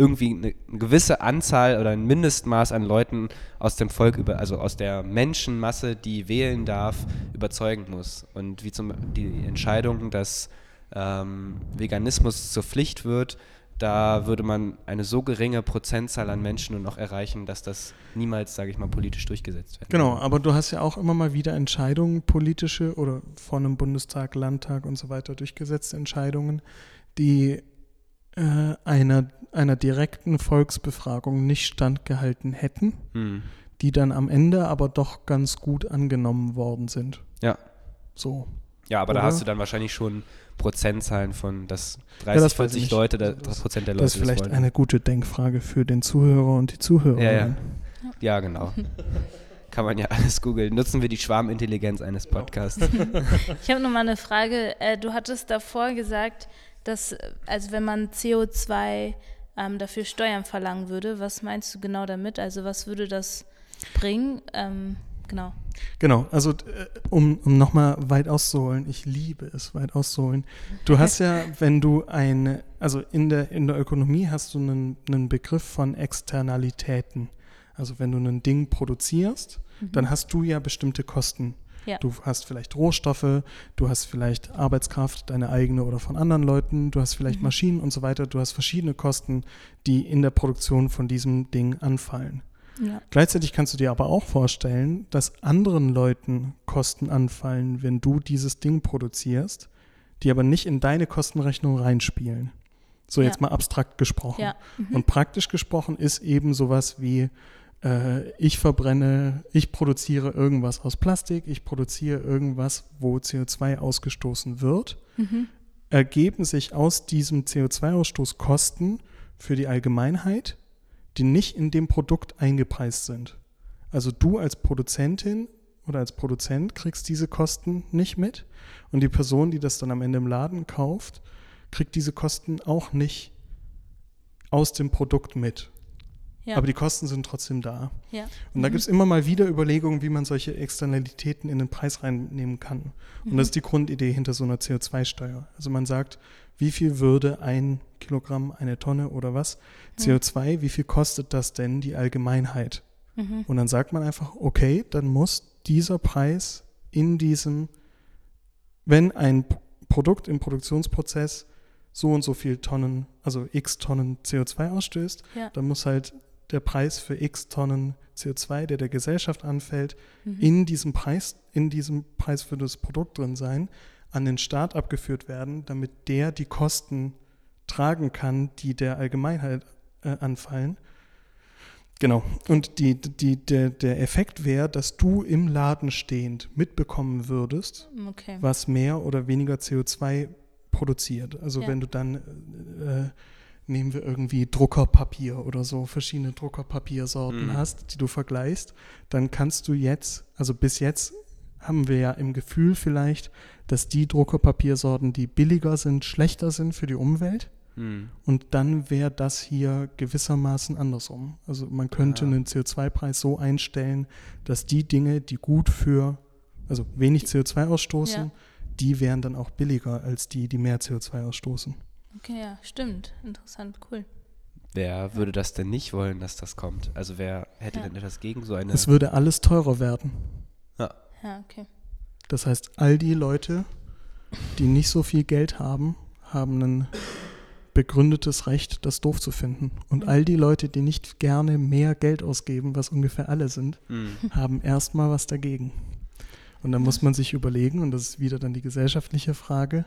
irgendwie eine, eine gewisse Anzahl oder ein Mindestmaß an Leuten aus dem Volk, über, also aus der Menschenmasse, die wählen darf, überzeugen muss. Und wie zum die Entscheidung, dass ähm, Veganismus zur Pflicht wird, da würde man eine so geringe Prozentzahl an Menschen nur noch erreichen, dass das niemals, sage ich mal, politisch durchgesetzt wird. Genau, aber du hast ja auch immer mal wieder Entscheidungen, politische oder von einem Bundestag, Landtag und so weiter durchgesetzte Entscheidungen, die äh, einer, einer direkten Volksbefragung nicht standgehalten hätten, hm. die dann am Ende aber doch ganz gut angenommen worden sind. Ja. So. Ja, aber Oder? da hast du dann wahrscheinlich schon Prozentzahlen von, dass 30, ja, das 40 Leute, das Prozent der Leute Das ist vielleicht das eine gute Denkfrage für den Zuhörer und die Zuhörer. Ja, ja. ja, genau. Kann man ja alles googeln. Nutzen wir die Schwarmintelligenz eines Podcasts. Ich habe nochmal eine Frage. Äh, du hattest davor gesagt, dass, also wenn man CO2 ähm, dafür Steuern verlangen würde, was meinst du genau damit? Also was würde das bringen? Ähm, genau. Genau, also äh, um, um nochmal weit auszuholen, ich liebe es, weit auszuholen. Du hast ja, wenn du eine, also in der, in der Ökonomie hast du einen, einen Begriff von Externalitäten. Also wenn du ein Ding produzierst, mhm. dann hast du ja bestimmte Kosten. Ja. Du hast vielleicht Rohstoffe, du hast vielleicht Arbeitskraft, deine eigene oder von anderen Leuten, du hast vielleicht mhm. Maschinen und so weiter. Du hast verschiedene Kosten, die in der Produktion von diesem Ding anfallen. Ja. Gleichzeitig kannst du dir aber auch vorstellen, dass anderen Leuten Kosten anfallen, wenn du dieses Ding produzierst, die aber nicht in deine Kostenrechnung reinspielen. So jetzt ja. mal abstrakt gesprochen. Ja. Mhm. Und praktisch gesprochen ist eben sowas wie, äh, ich verbrenne, ich produziere irgendwas aus Plastik, ich produziere irgendwas, wo CO2 ausgestoßen wird. Mhm. Ergeben sich aus diesem CO2-Ausstoß Kosten für die Allgemeinheit, die nicht in dem Produkt eingepreist sind. Also du als Produzentin oder als Produzent kriegst diese Kosten nicht mit und die Person, die das dann am Ende im Laden kauft, kriegt diese Kosten auch nicht aus dem Produkt mit. Ja. Aber die Kosten sind trotzdem da. ja. Und da gibt es immer mal wieder Überlegungen, wie man solche Externalitäten in den Preis reinnehmen kann. Und das ist die Grundidee hinter so einer CO2-Steuer. Also man sagt, wie viel würde ein Kilogramm, eine Tonne oder was CO2, wie viel kostet das denn die Allgemeinheit? Mhm. Und dann sagt man einfach, okay, dann muss dieser Preis in diesem, wenn ein Produkt im Produktionsprozess so und so viel Tonnen, also x Tonnen CO2 ausstößt, Ja. dann muss halt der Preis für x Tonnen CO2, der der Gesellschaft anfällt, Mhm. in diesem Preis, in diesem Preis für das Produkt drin sein, an den Staat abgeführt werden, damit der die Kosten tragen kann, die der Allgemeinheit äh, anfallen. Genau. Und die, die, der, der Effekt wäre, dass du im Laden stehend mitbekommen würdest, Okay. was mehr oder weniger CO2 produziert. Also Ja. wenn du dann, äh, nehmen wir irgendwie Druckerpapier oder so, verschiedene Druckerpapiersorten Mhm. hast, die du vergleichst, dann kannst du jetzt, also bis jetzt haben wir ja im Gefühl vielleicht, dass die Druckerpapiersorten, die billiger sind, schlechter sind für die Umwelt. Hm. Und dann wäre das hier gewissermaßen andersrum. Also man könnte Ah. einen CO2-Preis so einstellen, dass die Dinge, die gut für, also wenig CO2 ausstoßen, Ja. die wären dann auch billiger als die, die mehr CO2 ausstoßen. Okay, ja, stimmt. Interessant, cool. Wer würde das denn nicht wollen, dass das kommt? Also wer hätte Ja. denn etwas gegen so eine... Es würde alles teurer werden. ja. Ja, okay. Das heißt, all die Leute, die nicht so viel Geld haben, haben ein begründetes Recht, das doof zu finden. Und Mhm. all die Leute, die nicht gerne mehr Geld ausgeben, was ungefähr alle sind, Hm. haben erstmal was dagegen. Und dann muss man sich überlegen, und das ist wieder dann die gesellschaftliche Frage,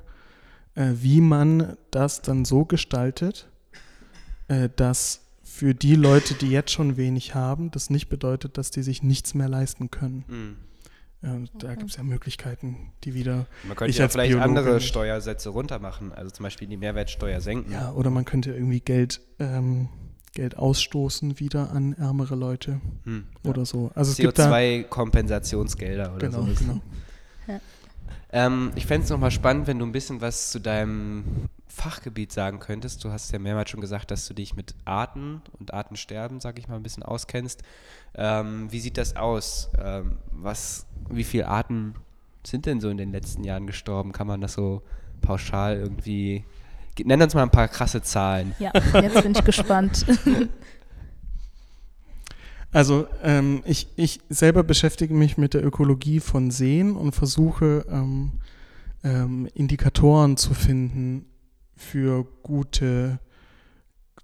wie man das dann so gestaltet, äh, dass für die Leute, die jetzt schon wenig haben, das nicht bedeutet, dass die sich nichts mehr leisten können. Hm. Ja, da Okay. gibt es ja Möglichkeiten, die wieder, Man könnte Ich ja als vielleicht Biologe andere nicht. Steuersätze runtermachen, also zum Beispiel die Mehrwertsteuer senken. ja, oder man könnte irgendwie Geld, ähm, Geld ausstoßen wieder an ärmere Leute Hm. oder so. Also es gibt da, CO2-Kompensationsgelder oder genau, so. genau. Ähm, ich fände es nochmal spannend, wenn du ein bisschen was zu deinem Fachgebiet sagen könntest. Du hast ja mehrmals schon gesagt, dass du dich mit Arten und Artensterben, sag ich mal, ein bisschen auskennst. Ähm, wie sieht das aus? Ähm, was, wie viele Arten sind denn so in den letzten Jahren gestorben? Kann man das so pauschal irgendwie. Ge- Nenn uns mal ein paar krasse Zahlen. Ja, jetzt bin ich gespannt. Also ähm, ich, ich selber beschäftige mich mit der Ökologie von Seen und versuche ähm, ähm, Indikatoren zu finden für gute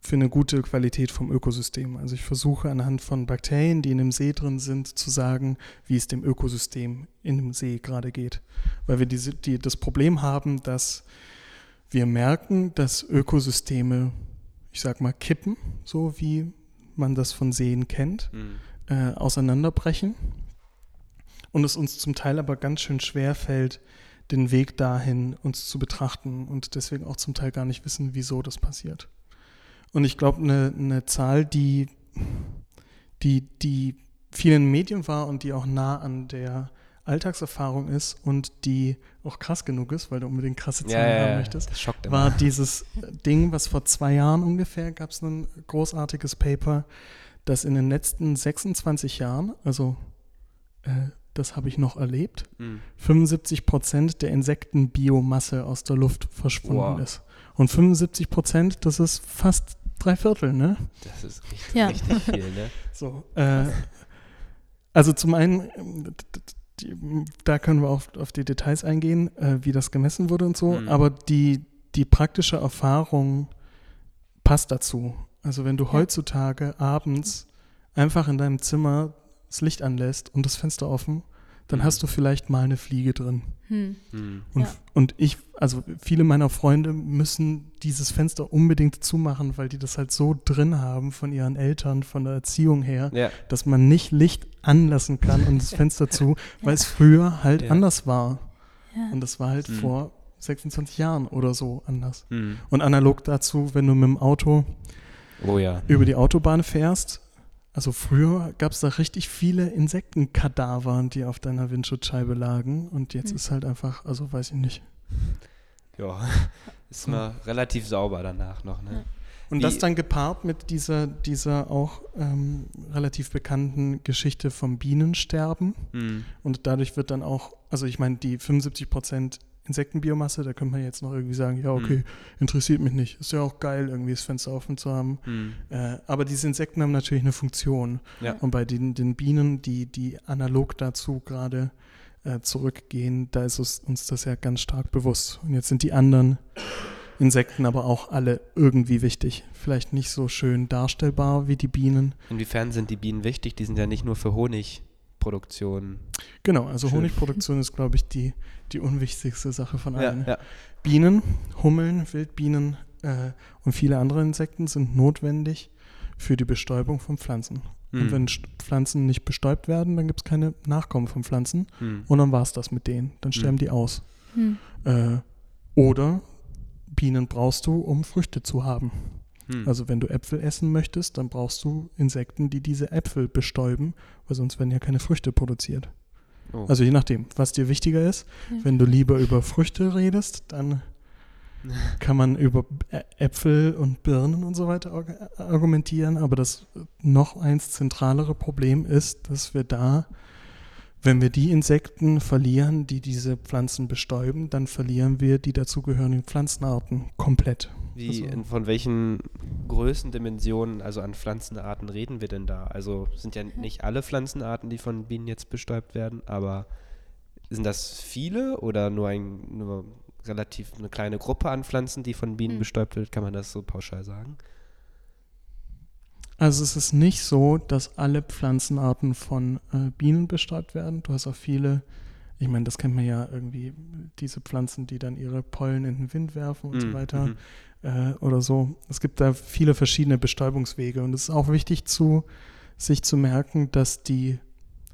für eine gute Qualität vom Ökosystem. Also ich versuche anhand von Bakterien, die in einem See drin sind, zu sagen, wie es dem Ökosystem in dem See gerade geht. Weil wir diese, die, das Problem haben, dass wir merken, dass Ökosysteme, ich sag mal, kippen, so wie man das von Seen kennt Hm. äh, auseinanderbrechen und es uns zum Teil aber ganz schön schwer fällt, den Weg dahin uns zu betrachten und deswegen auch zum Teil gar nicht wissen, wieso das passiert. Und ich glaube, eine ne Zahl, die, die, die vielen Medien war und die auch nah an der Alltagserfahrung ist und die auch krass genug ist, weil du unbedingt krasse Zahlen ja, haben ja, möchtest, das schockt war dieses Ding, was vor zwei Jahren ungefähr gab es ein großartiges Paper, das in den letzten 26 Jahren, also äh, das habe ich noch erlebt, Hm. 75 Prozent der Insektenbiomasse aus der Luft verschwunden Wow. ist. Und 75 Prozent, das ist fast drei Viertel, ne? Das ist richtig, Ja. richtig viel, ne? So, äh, also zum einen, d- die, da können wir auf, auf die Details eingehen, äh, wie das gemessen wurde und so, Mhm. aber die, die praktische Erfahrung passt dazu. Also wenn du heutzutage abends einfach in deinem Zimmer das Licht anlässt und das Fenster offen, dann Mhm. hast du vielleicht mal eine Fliege drin. Hm. Hm. Und, Ja. und ich, also viele meiner Freunde müssen dieses Fenster unbedingt zumachen, weil die das halt so drin haben von ihren Eltern, von der Erziehung her, Ja. dass man nicht Licht anlassen kann und das Fenster zu, weil es früher halt Ja. anders war. Ja. Und das war halt Mhm. vor 26 Jahren oder so anders. Hm. Und analog dazu, wenn du mit dem Auto Oh ja. über die Autobahn fährst, also früher gab es da richtig viele Insektenkadaver, die auf deiner Windschutzscheibe lagen. Und jetzt Mhm. ist halt einfach, also weiß ich nicht. Ja. ist mal relativ sauber danach noch. Ne? Und das dann gepaart mit dieser, dieser auch ähm, relativ bekannten Geschichte vom Bienensterben. Mhm. Und dadurch wird dann auch, also ich meine, die 75 Prozent Insektenbiomasse, da könnte man jetzt noch irgendwie sagen, ja, okay, mhm. interessiert mich nicht. Ist ja auch geil, irgendwie das Fenster offen zu haben. Mhm. Äh, aber diese Insekten haben natürlich eine Funktion. Ja. Und bei den, den Bienen, die, die analog dazu gerade äh, zurückgehen, da ist es, uns das ja ganz stark bewusst. Und jetzt sind die anderen Insekten aber auch alle irgendwie wichtig. Vielleicht nicht so schön darstellbar wie die Bienen. Inwiefern sind die Bienen wichtig? Die sind ja nicht nur für Honigproduktion. Genau, also schön. Honigproduktion ist, glaube ich, die, die unwichtigste Sache von allen. Ja, ja. Bienen, Hummeln, Wildbienen äh, und viele andere Insekten sind notwendig für die Bestäubung von Pflanzen. Mhm. Und hm. wenn Pflanzen nicht bestäubt werden, dann gibt es keine Nachkommen von Pflanzen. Mhm. Und dann war es das mit denen. Dann sterben mhm. die aus. Hm. Äh, oder Bienen brauchst du, um Früchte zu haben. Hm. Also wenn du Äpfel essen möchtest, dann brauchst du Insekten, die diese Äpfel bestäuben, weil sonst werden ja keine Früchte produziert. Oh. Also je nachdem, was dir wichtiger ist. Ja. Wenn du lieber über Früchte redest, dann kann man über Äpfel und Birnen und so weiter argumentieren. Aber das noch eins zentralere Problem ist, dass wir da wenn wir die Insekten verlieren, die diese Pflanzen bestäuben, dann verlieren wir die dazugehörigen Pflanzenarten komplett. Wie, also, von welchen Größendimensionen, also an Pflanzenarten reden wir denn da? Also sind ja nicht alle Pflanzenarten, die von Bienen jetzt bestäubt werden, aber sind das viele oder nur ein nur relativ eine kleine Gruppe an Pflanzen, die von Bienen hm. bestäubt wird? Kann man das so pauschal sagen? Also es ist nicht so, dass alle Pflanzenarten von äh, Bienen bestäubt werden. Du hast auch viele, ich meine, das kennt man ja irgendwie, diese Pflanzen, die dann ihre Pollen in den Wind werfen und mm, so weiter mm äh, oder so. Es gibt da viele verschiedene Bestäubungswege und es ist auch wichtig zu sich zu merken, dass die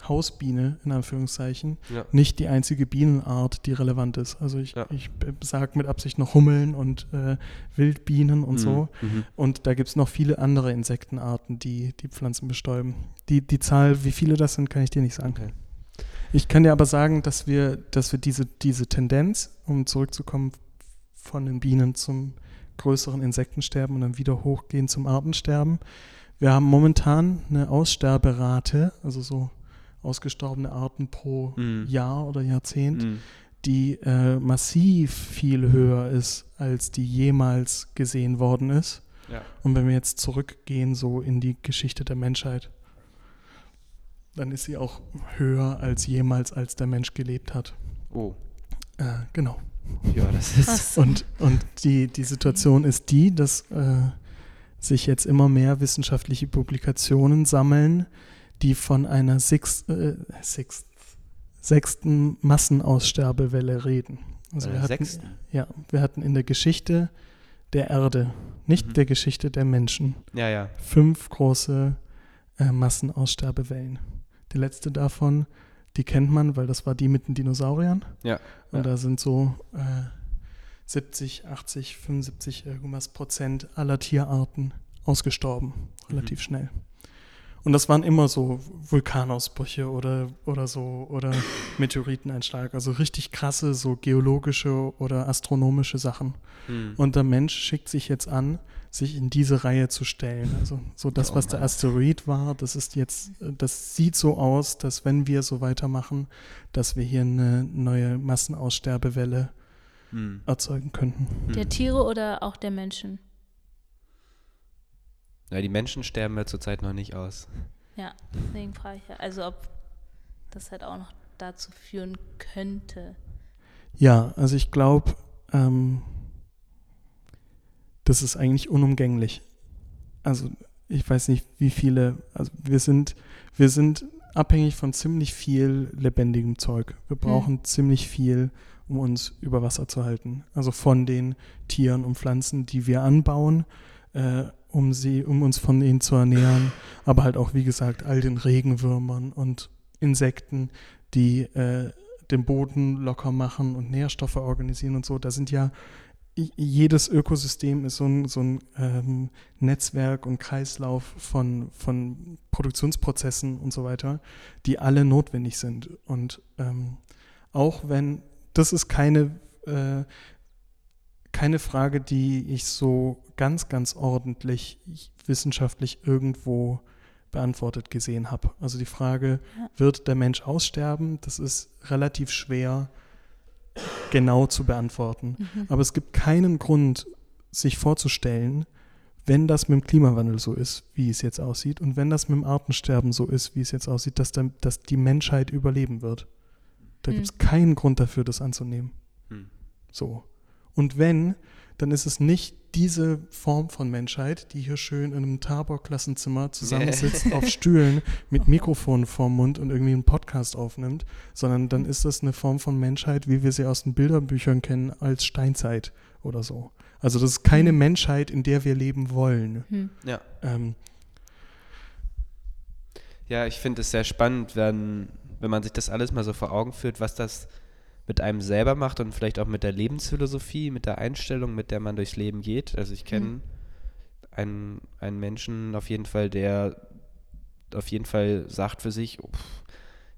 Hausbiene, in Anführungszeichen, ja. nicht die einzige Bienenart, die relevant ist. Also ich, ja. ich sage mit Absicht noch Hummeln und äh, Wildbienen und mhm. so. Mhm. Und da gibt es noch viele andere Insektenarten, die die Pflanzen bestäuben. Die, die Zahl, wie viele das sind, kann ich dir nicht sagen. Okay. Ich kann dir aber sagen, dass wir, dass wir diese, diese Tendenz, um zurückzukommen von den Bienen zum größeren Insektensterben und dann wieder hochgehen zum Artensterben, wir haben momentan eine Aussterberate, also so ausgestorbene Arten pro mm. Jahr oder Jahrzehnt, mm. die äh, massiv viel höher ist, als die jemals gesehen worden ist. Ja. Und wenn wir jetzt zurückgehen so in die Geschichte der Menschheit, dann ist sie auch höher als jemals, als der Mensch gelebt hat. Oh. Äh, genau. Ja, das ist. Und, und die, die Situation ist die, dass äh, sich jetzt immer mehr wissenschaftliche Publikationen sammeln, die von einer six, äh, six, sechsten Massenaussterbewelle reden. Also wir hatten, ja, wir hatten in der Geschichte der Erde, nicht mhm. der Geschichte der Menschen, ja, ja. fünf große äh, Massenaussterbewellen. Die letzte davon, die kennt man, weil das war die mit den Dinosauriern. Ja. Und ja. da sind so äh, 70, 80, 75 irgendwas Prozent aller Tierarten ausgestorben, relativ mhm. schnell. Und das waren immer so Vulkanausbrüche oder, oder so oder Meteoriteneinschlag, also richtig krasse, so geologische oder astronomische Sachen. Hm. Und der Mensch schickt sich jetzt an, sich in diese Reihe zu stellen. Also so das, oh was der Asteroid war, das ist jetzt, das sieht so aus, dass wenn wir so weitermachen, dass wir hier eine neue Massenaussterbewelle hm. erzeugen könnten. Der Tiere oder auch der Menschen? Ja, die Menschen sterben ja zurzeit noch nicht aus. Ja, deswegen frage ich ja, also ob das halt auch noch dazu führen könnte. Ja, also ich glaube, ähm, das ist eigentlich unumgänglich. Also ich weiß nicht, wie viele, also wir sind, wir sind abhängig von ziemlich viel lebendigem Zeug. Wir brauchen hm. ziemlich viel, um uns über Wasser zu halten. Also von den Tieren und Pflanzen, die wir anbauen, äh, um sie, um uns von ihnen zu ernähren, aber halt auch, wie gesagt, all den Regenwürmern und Insekten, die äh, den Boden locker machen und Nährstoffe organisieren und so. Da sind ja jedes Ökosystem ist so ein, so ein ähm, Netzwerk und Kreislauf von, von Produktionsprozessen und so weiter, die alle notwendig sind. Und ähm, auch wenn, das ist keine, äh, keine Frage, die ich so ganz, ganz ordentlich wissenschaftlich irgendwo beantwortet gesehen habe. Also die Frage, ja. wird der Mensch aussterben? Das ist relativ schwer genau zu beantworten. Mhm. Aber es gibt keinen Grund, sich vorzustellen, wenn das mit dem Klimawandel so ist, wie es jetzt aussieht, und wenn das mit dem Artensterben so ist, wie es jetzt aussieht, dass, dann, dass die Menschheit überleben wird. Da mhm. gibt es keinen Grund dafür, das anzunehmen. Mhm. So. Und wenn, dann ist es nicht diese Form von Menschheit, die hier schön in einem Tabor-Klassenzimmer zusammensitzt auf Stühlen mit Mikrofon vorm Mund und irgendwie einen Podcast aufnimmt, sondern dann ist das eine Form von Menschheit, wie wir sie aus den Bilderbüchern kennen, als Steinzeit oder so. Also das ist keine hm. Menschheit, in der wir leben wollen. Hm. Ja. Ähm, ja, ich finde es sehr spannend, wenn, wenn man sich das alles mal so vor Augen führt, was das mit einem selber macht und vielleicht auch mit der Lebensphilosophie, mit der Einstellung, mit der man durchs Leben geht. Also ich kenne mhm. einen, einen Menschen auf jeden Fall, der auf jeden Fall sagt für sich, oh,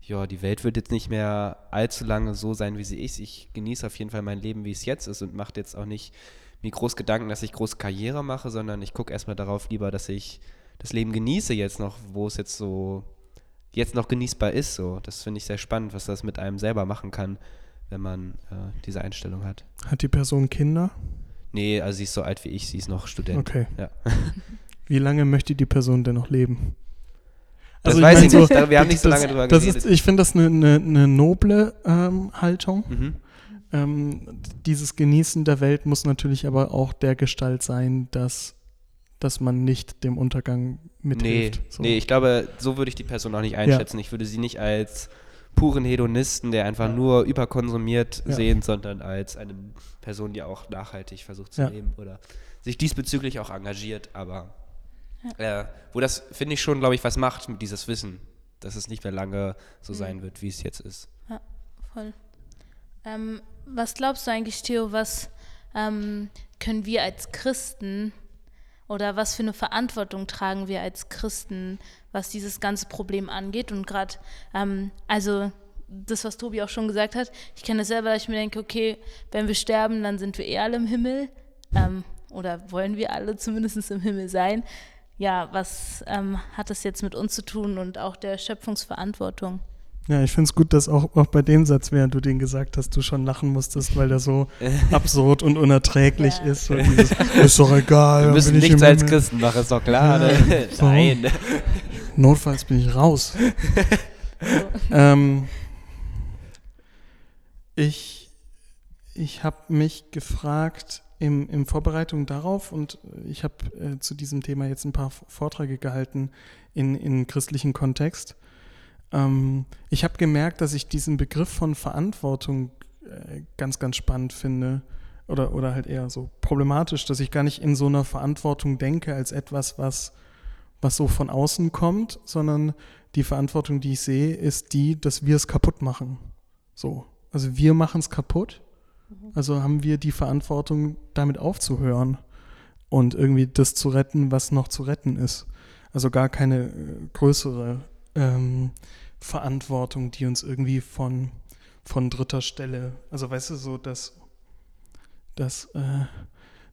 ja, die Welt wird jetzt nicht mehr allzu lange so sein, wie sie ist. Ich genieße auf jeden Fall mein Leben, wie es jetzt ist und mache jetzt auch nicht mir groß Gedanken, dass ich groß Karriere mache, sondern ich gucke erstmal darauf lieber, dass ich das Leben genieße jetzt noch, wo es jetzt so jetzt noch genießbar ist. So, das finde ich sehr spannend, was das mit einem selber machen kann wenn man äh, diese Einstellung hat. Hat die Person Kinder? Nee, also sie ist so alt wie ich, sie ist noch Student. Okay. Ja. Wie lange möchte die Person denn noch leben? Das also weiß ich, ich nicht, so, wir haben nicht so lange drüber geredet. Ist, ich finde das eine, eine, eine noble ähm, Haltung. Mhm. Ähm, dieses Genießen der Welt muss natürlich aber auch der Gestalt sein, dass, dass man nicht dem Untergang mithilft. Nee, so. nee ich glaube, so würde ich die Person auch nicht einschätzen. Ja. Ich würde sie nicht als puren Hedonisten, der einfach ja. nur überkonsumiert ja. sehen, sondern als eine Person, die auch nachhaltig versucht zu ja. leben oder sich diesbezüglich auch engagiert, aber äh, wo das, finde ich, schon, glaube ich, was macht mit dieses Wissen, dass es nicht mehr lange so mhm. sein wird, wie es jetzt ist. Ja, voll. Ähm, was glaubst du eigentlich, Theo, was ähm, können wir als Christen oder was für eine Verantwortung tragen wir als Christen, was dieses ganze Problem angeht? Und gerade, ähm, also das, was Tobi auch schon gesagt hat, ich kenne das selber, dass ich mir denke, okay, wenn wir sterben, dann sind wir eh alle im Himmel. Ähm, oder wollen wir alle zumindest im Himmel sein? Ja, was ähm, hat das jetzt mit uns zu tun und auch der Schöpfungsverantwortung? Ja, ich finde es gut, dass auch, auch bei dem Satz, während du den gesagt hast, du schon lachen musstest, weil der so absurd und unerträglich ja. ist. Und dieses, ist doch egal. Wir müssen nichts als Christen machen, ist doch klar. Ja, ne? so. Nein. Notfalls bin ich raus. ähm, ich ich habe mich gefragt im, in Vorbereitung darauf und ich habe äh, zu diesem Thema jetzt ein paar Vorträge gehalten in, in christlichen Kontext ähm, ich habe gemerkt, dass ich diesen Begriff von Verantwortung äh, ganz, ganz spannend finde oder, oder halt eher so problematisch, dass ich gar nicht in so einer Verantwortung denke als etwas, was, was so von außen kommt, sondern die Verantwortung, die ich sehe, ist die, dass wir es kaputt machen. So. Also wir machen es kaputt. Mhm. Also haben wir die Verantwortung, damit aufzuhören und irgendwie das zu retten, was noch zu retten ist. Also gar keine äh, größere ähm, Verantwortung, die uns irgendwie von, von dritter Stelle, also weißt du, so, dass, dass, äh,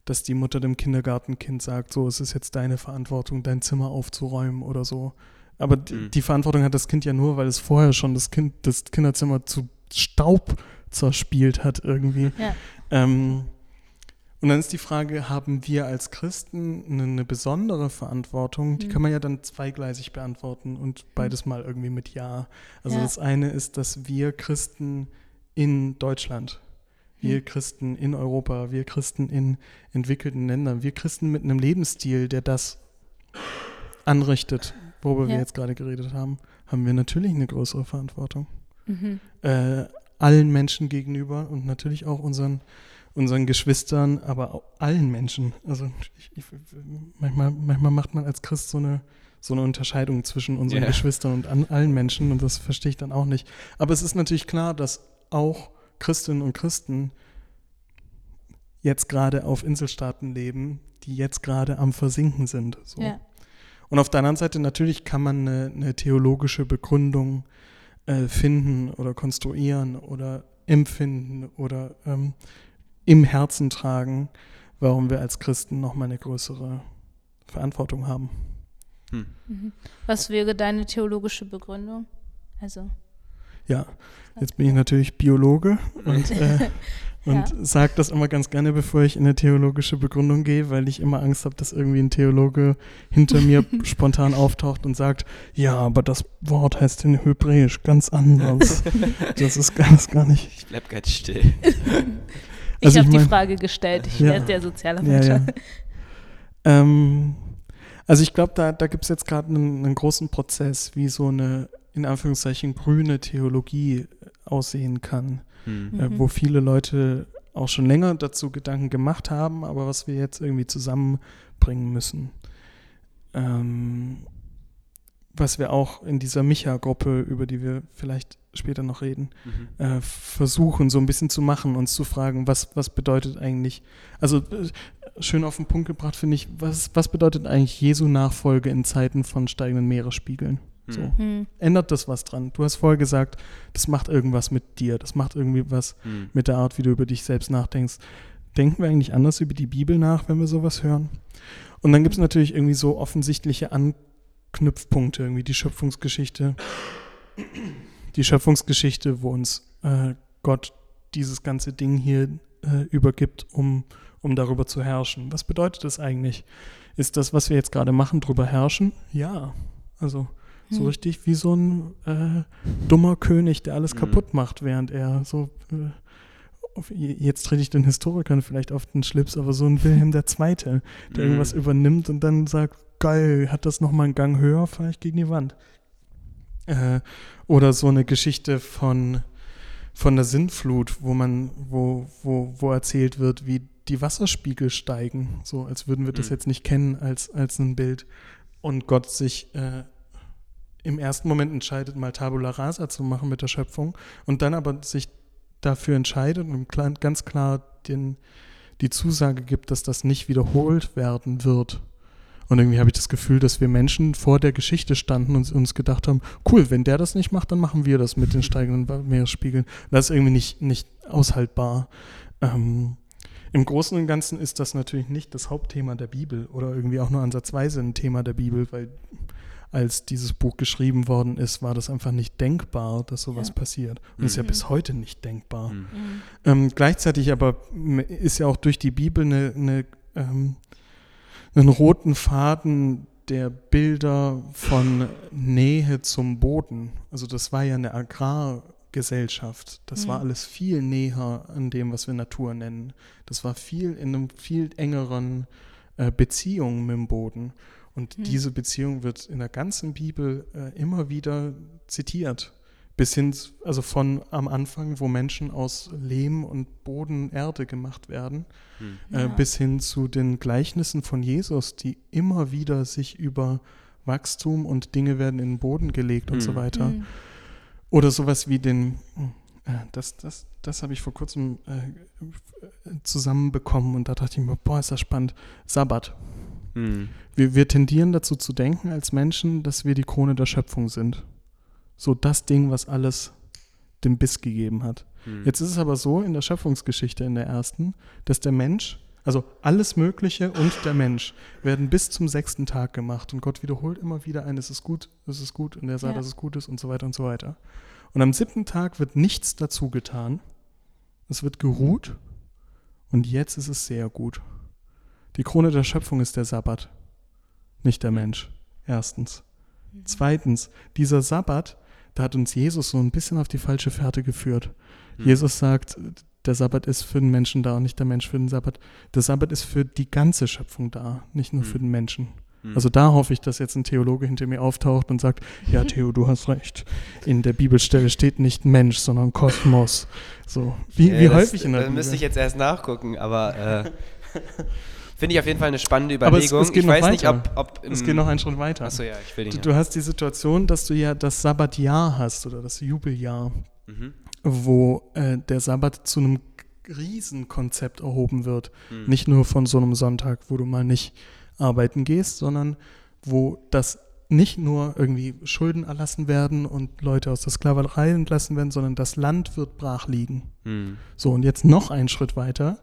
dass die Mutter dem Kindergartenkind sagt, so, es ist jetzt deine Verantwortung, dein Zimmer aufzuräumen oder so. Aber mhm. die Verantwortung hat das Kind ja nur, weil es vorher schon das Kind, das Kinderzimmer zu Staub zerspielt hat irgendwie. Ja. Ähm, und dann ist die Frage, haben wir als Christen eine, eine besondere Verantwortung? Die mhm. kann man ja dann zweigleisig beantworten und beides mal irgendwie mit Ja. Also ja. das eine ist, dass wir Christen in Deutschland, wir mhm. Christen in Europa, wir Christen in entwickelten Ländern, wir Christen mit einem Lebensstil, der das anrichtet, worüber ja. wir jetzt gerade geredet haben, haben wir natürlich eine größere Verantwortung. Mhm. Äh, allen Menschen gegenüber und natürlich auch unseren unseren Geschwistern, aber auch allen Menschen. Also ich, ich, manchmal, manchmal macht man als Christ so eine, so eine Unterscheidung zwischen unseren yeah. Geschwistern und an, allen Menschen und das verstehe ich dann auch nicht. Aber es ist natürlich klar, dass auch Christinnen und Christen jetzt gerade auf Inselstaaten leben, die jetzt gerade am Versinken sind. So. Ja. Und auf der anderen Seite natürlich kann man eine, eine theologische Begründung äh, finden oder konstruieren oder empfinden oder ähm, im Herzen tragen, warum wir als Christen nochmal eine größere Verantwortung haben. Hm. Mhm. Was wäre deine theologische Begründung? Also. Ja, jetzt bin ich natürlich Biologe und, äh, und ja. sage das immer ganz gerne, bevor ich in eine theologische Begründung gehe, weil ich immer Angst habe, dass irgendwie ein Theologe hinter mir spontan auftaucht und sagt, ja, aber das Wort heißt in Hebräisch ganz anders. das ist ganz gar nicht. Ich bleib ganz still. Also ich habe die Frage gestellt. Ich ja, werde der soziale Mensch. Ja, ja. ähm, also ich glaube, da, da gibt es jetzt gerade einen, einen, großen Prozess, wie so eine, in Anführungszeichen, grüne Theologie aussehen kann, mhm. äh, wo viele Leute auch schon länger dazu Gedanken gemacht haben, aber was wir jetzt irgendwie zusammenbringen müssen. Ähm, was wir auch in dieser Micha-Gruppe, über die wir vielleicht später noch reden, mhm. äh, versuchen so ein bisschen zu machen, uns zu fragen, was, was bedeutet eigentlich, also äh, schön auf den Punkt gebracht finde ich, was, was bedeutet eigentlich Jesu Nachfolge in Zeiten von steigenden Meeresspiegeln? So. Mhm. Ändert das was dran? Du hast vorher gesagt, das macht irgendwas mit dir, das macht irgendwie was mhm. mit der Art, wie du über dich selbst nachdenkst. Denken wir eigentlich anders über die Bibel nach, wenn wir sowas hören? Und dann gibt es natürlich irgendwie so offensichtliche Anknüpfpunkte, irgendwie die Schöpfungsgeschichte die Schöpfungsgeschichte, wo uns äh, Gott dieses ganze Ding hier äh, übergibt, um, um darüber zu herrschen. Was bedeutet das eigentlich? Ist das, was wir jetzt gerade machen, drüber herrschen? Ja. Also so hm. richtig wie so ein äh, dummer König, der alles mhm. kaputt macht, während er so äh, jetzt trete ich den Historikern vielleicht auf den Schlips, aber so ein Wilhelm II., der mhm. irgendwas übernimmt und dann sagt, geil, hat das nochmal einen Gang höher, fahre ich gegen die Wand. Äh, oder so eine Geschichte von, von der Sintflut, wo man, wo, wo, wo erzählt wird, wie die Wasserspiegel steigen, so als würden wir das mhm. jetzt nicht kennen als, als ein Bild. Und Gott sich äh, im ersten Moment entscheidet, mal Tabula Rasa zu machen mit der Schöpfung und dann aber sich dafür entscheidet und ganz klar den, die Zusage gibt, dass das nicht wiederholt werden wird. Und irgendwie habe ich das Gefühl, dass wir Menschen vor der Geschichte standen und uns gedacht haben, cool, wenn der das nicht macht, dann machen wir das mit den steigenden Meeresspiegeln. Das ist irgendwie nicht, nicht aushaltbar. Ähm, Im Großen und Ganzen ist das natürlich nicht das Hauptthema der Bibel oder irgendwie auch nur ansatzweise ein Thema der Bibel, weil als dieses Buch geschrieben worden ist, war das einfach nicht denkbar, dass sowas ja. passiert. Und mhm. ist ja mhm. bis heute nicht denkbar. Mhm. Ähm, gleichzeitig aber ist ja auch durch die Bibel eine, eine ähm, einen roten Faden der Bilder von Nähe zum Boden. Also das war ja eine Agrargesellschaft. Das mhm. war alles viel näher an dem, was wir Natur nennen. Das war viel in einem viel engeren äh, Beziehung mit dem Boden. Und mhm. diese Beziehung wird in der ganzen Bibel äh, immer wieder zitiert bis hin, also von am Anfang, wo Menschen aus Lehm und Boden, Erde gemacht werden, hm. äh, ja. bis hin zu den Gleichnissen von Jesus, die immer wieder sich über Wachstum und Dinge werden in den Boden gelegt hm. und so hm. weiter. Hm. Oder sowas wie den, äh, das, das, das habe ich vor kurzem äh, zusammenbekommen und da dachte ich mir, boah, ist das spannend, Sabbat. Hm. Wir, wir tendieren dazu zu denken als Menschen, dass wir die Krone der Schöpfung sind so das Ding, was alles dem Biss gegeben hat. Hm. Jetzt ist es aber so in der Schöpfungsgeschichte in der ersten, dass der Mensch, also alles Mögliche und der Mensch werden bis zum sechsten Tag gemacht und Gott wiederholt immer wieder ein, es ist gut, es ist gut und er sagt, ja. dass es gut ist und so weiter und so weiter. Und am siebten Tag wird nichts dazu getan. Es wird geruht und jetzt ist es sehr gut. Die Krone der Schöpfung ist der Sabbat, nicht der Mensch. Erstens. Mhm. Zweitens, dieser Sabbat da hat uns Jesus so ein bisschen auf die falsche Fährte geführt. Mhm. Jesus sagt, der Sabbat ist für den Menschen da und nicht der Mensch für den Sabbat. Der Sabbat ist für die ganze Schöpfung da, nicht nur mhm. für den Menschen. Mhm. Also da hoffe ich, dass jetzt ein Theologe hinter mir auftaucht und sagt, ja Theo, du hast recht. In der Bibelstelle steht nicht Mensch, sondern Kosmos. So, wie, ja, wie das, häufig in der Bibel. müsste ich jetzt erst nachgucken, aber äh, Finde ich auf jeden Fall eine spannende Überlegung. Aber es, es geht ich noch weiß weiter. nicht, ob, ob Es geht noch einen Schritt weiter. Achso, ja, ich will nicht. Du, du, hast die Situation, dass du ja das Sabbatjahr hast oder das Jubeljahr, mhm. wo äh, der Sabbat zu einem Riesenkonzept erhoben wird. Mhm. Nicht nur von so einem Sonntag, wo du mal nicht arbeiten gehst, sondern wo das nicht nur irgendwie Schulden erlassen werden und Leute aus der Sklaverei entlassen werden, sondern das Land wird brach liegen. Mhm. So, und jetzt noch einen Schritt weiter.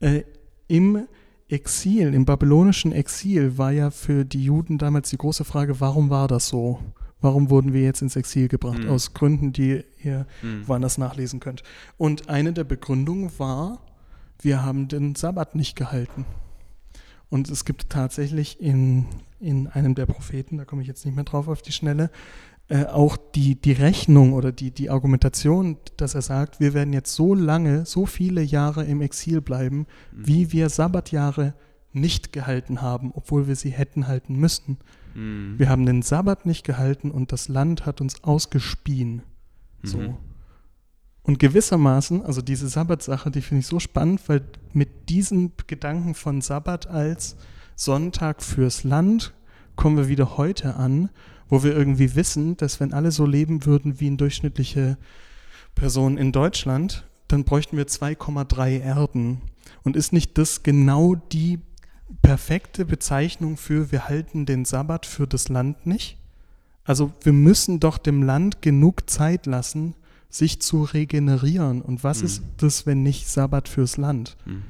Äh, Im Exil, im babylonischen Exil war ja für die Juden damals die große Frage, warum war das so? Warum wurden wir jetzt ins Exil gebracht? Mhm. Aus Gründen, die ihr mhm. woanders nachlesen könnt. Und eine der Begründungen war, wir haben den Sabbat nicht gehalten. Und es gibt tatsächlich in, in einem der Propheten, da komme ich jetzt nicht mehr drauf auf die Schnelle, äh, auch die, die Rechnung oder die, die Argumentation, dass er sagt, wir werden jetzt so lange, so viele Jahre im Exil bleiben, mhm. wie wir Sabbatjahre nicht gehalten haben, obwohl wir sie hätten halten müssen. Mhm. Wir haben den Sabbat nicht gehalten und das Land hat uns ausgespien. So. Mhm. Und gewissermaßen, also diese Sabbatsache, die finde ich so spannend, weil mit diesem Gedanken von Sabbat als Sonntag fürs Land kommen wir wieder heute an, wo wir irgendwie wissen, dass wenn alle so leben würden wie eine durchschnittliche Person in Deutschland, dann bräuchten wir 2,3 Erden. Und ist nicht das genau die perfekte Bezeichnung für wir halten den Sabbat für das Land nicht? Also wir müssen doch dem Land genug Zeit lassen, sich zu regenerieren. Und was mhm. ist das, wenn nicht Sabbat fürs Land? Mhm.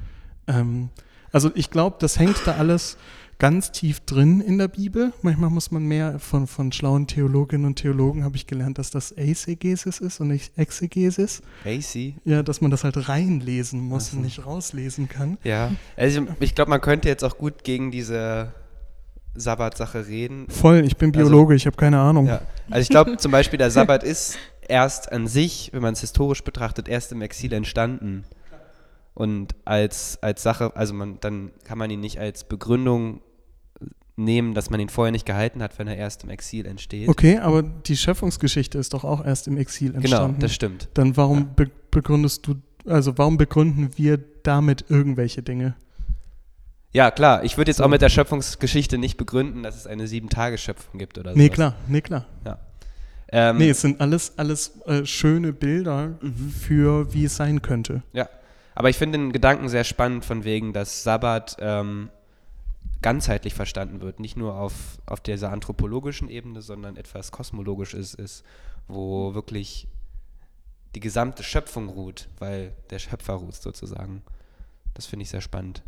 Ähm, also ich glaube, das hängt da alles ganz tief drin in der Bibel. Manchmal muss man mehr von, von schlauen Theologinnen und Theologen habe ich gelernt, dass das Eisegesis ist und nicht Exegesis. AC? Ja, dass man das halt reinlesen muss also. und nicht rauslesen kann. Ja, also ich glaube, man könnte jetzt auch gut gegen diese Sabbat-Sache reden. Voll, ich bin also Biologe, also, ich habe keine Ahnung. Ja. Also ich glaube zum Beispiel, der Sabbat ist erst an sich, wenn man es historisch betrachtet, erst im Exil entstanden. Und als, als Sache, also man, dann kann man ihn nicht als Begründung nehmen, dass man ihn vorher nicht gehalten hat, wenn er erst im Exil entsteht. Okay, aber die Schöpfungsgeschichte ist doch auch erst im Exil genau, entstanden. Genau, das stimmt. Dann warum ja. be begründest du, also warum begründen wir damit irgendwelche Dinge? Ja, klar. Ich würde jetzt auch mit der Schöpfungsgeschichte nicht begründen, dass es eine Sieben-Tage-Schöpfung gibt oder so. Nee, klar, nee, klar. Ja. Ähm, nee, es sind alles, alles äh, schöne Bilder mhm. für wie es sein könnte. Ja, aber ich finde den Gedanken sehr spannend von wegen, dass Sabbat ähm, ganzheitlich verstanden wird, nicht nur auf, auf dieser anthropologischen Ebene, sondern etwas kosmologisches ist, wo wirklich die gesamte Schöpfung ruht, weil der Schöpfer ruht sozusagen. Das finde ich sehr spannend.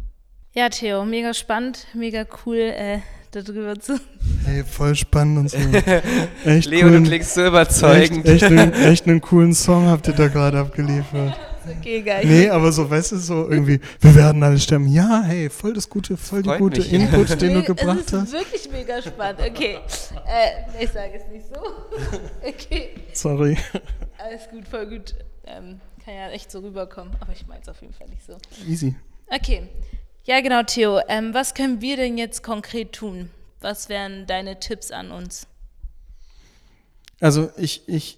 Ja, Theo, mega spannend, mega cool, äh, darüber zu. Hey, voll spannend und so. Echt Leo, coolen, du klingst so überzeugend. Echt, echt, einen, echt einen coolen Song habt ihr da gerade abgeliefert. Okay, geil. Nee, aber so, weißt du, so irgendwie, wir werden alle sterben. Ja, hey, voll das gute, voll die gute mich. Input, den du gebracht hast. Das ist wirklich mega spannend. Okay, äh, ich sage es nicht so. Okay. Sorry. Alles gut, voll gut. Ähm, kann ja echt so rüberkommen, aber ich meine es auf jeden Fall nicht so. Easy. Okay. Ja, genau, Theo. Ähm, was können wir denn jetzt konkret tun? Was wären deine Tipps an uns? Also ich, ich,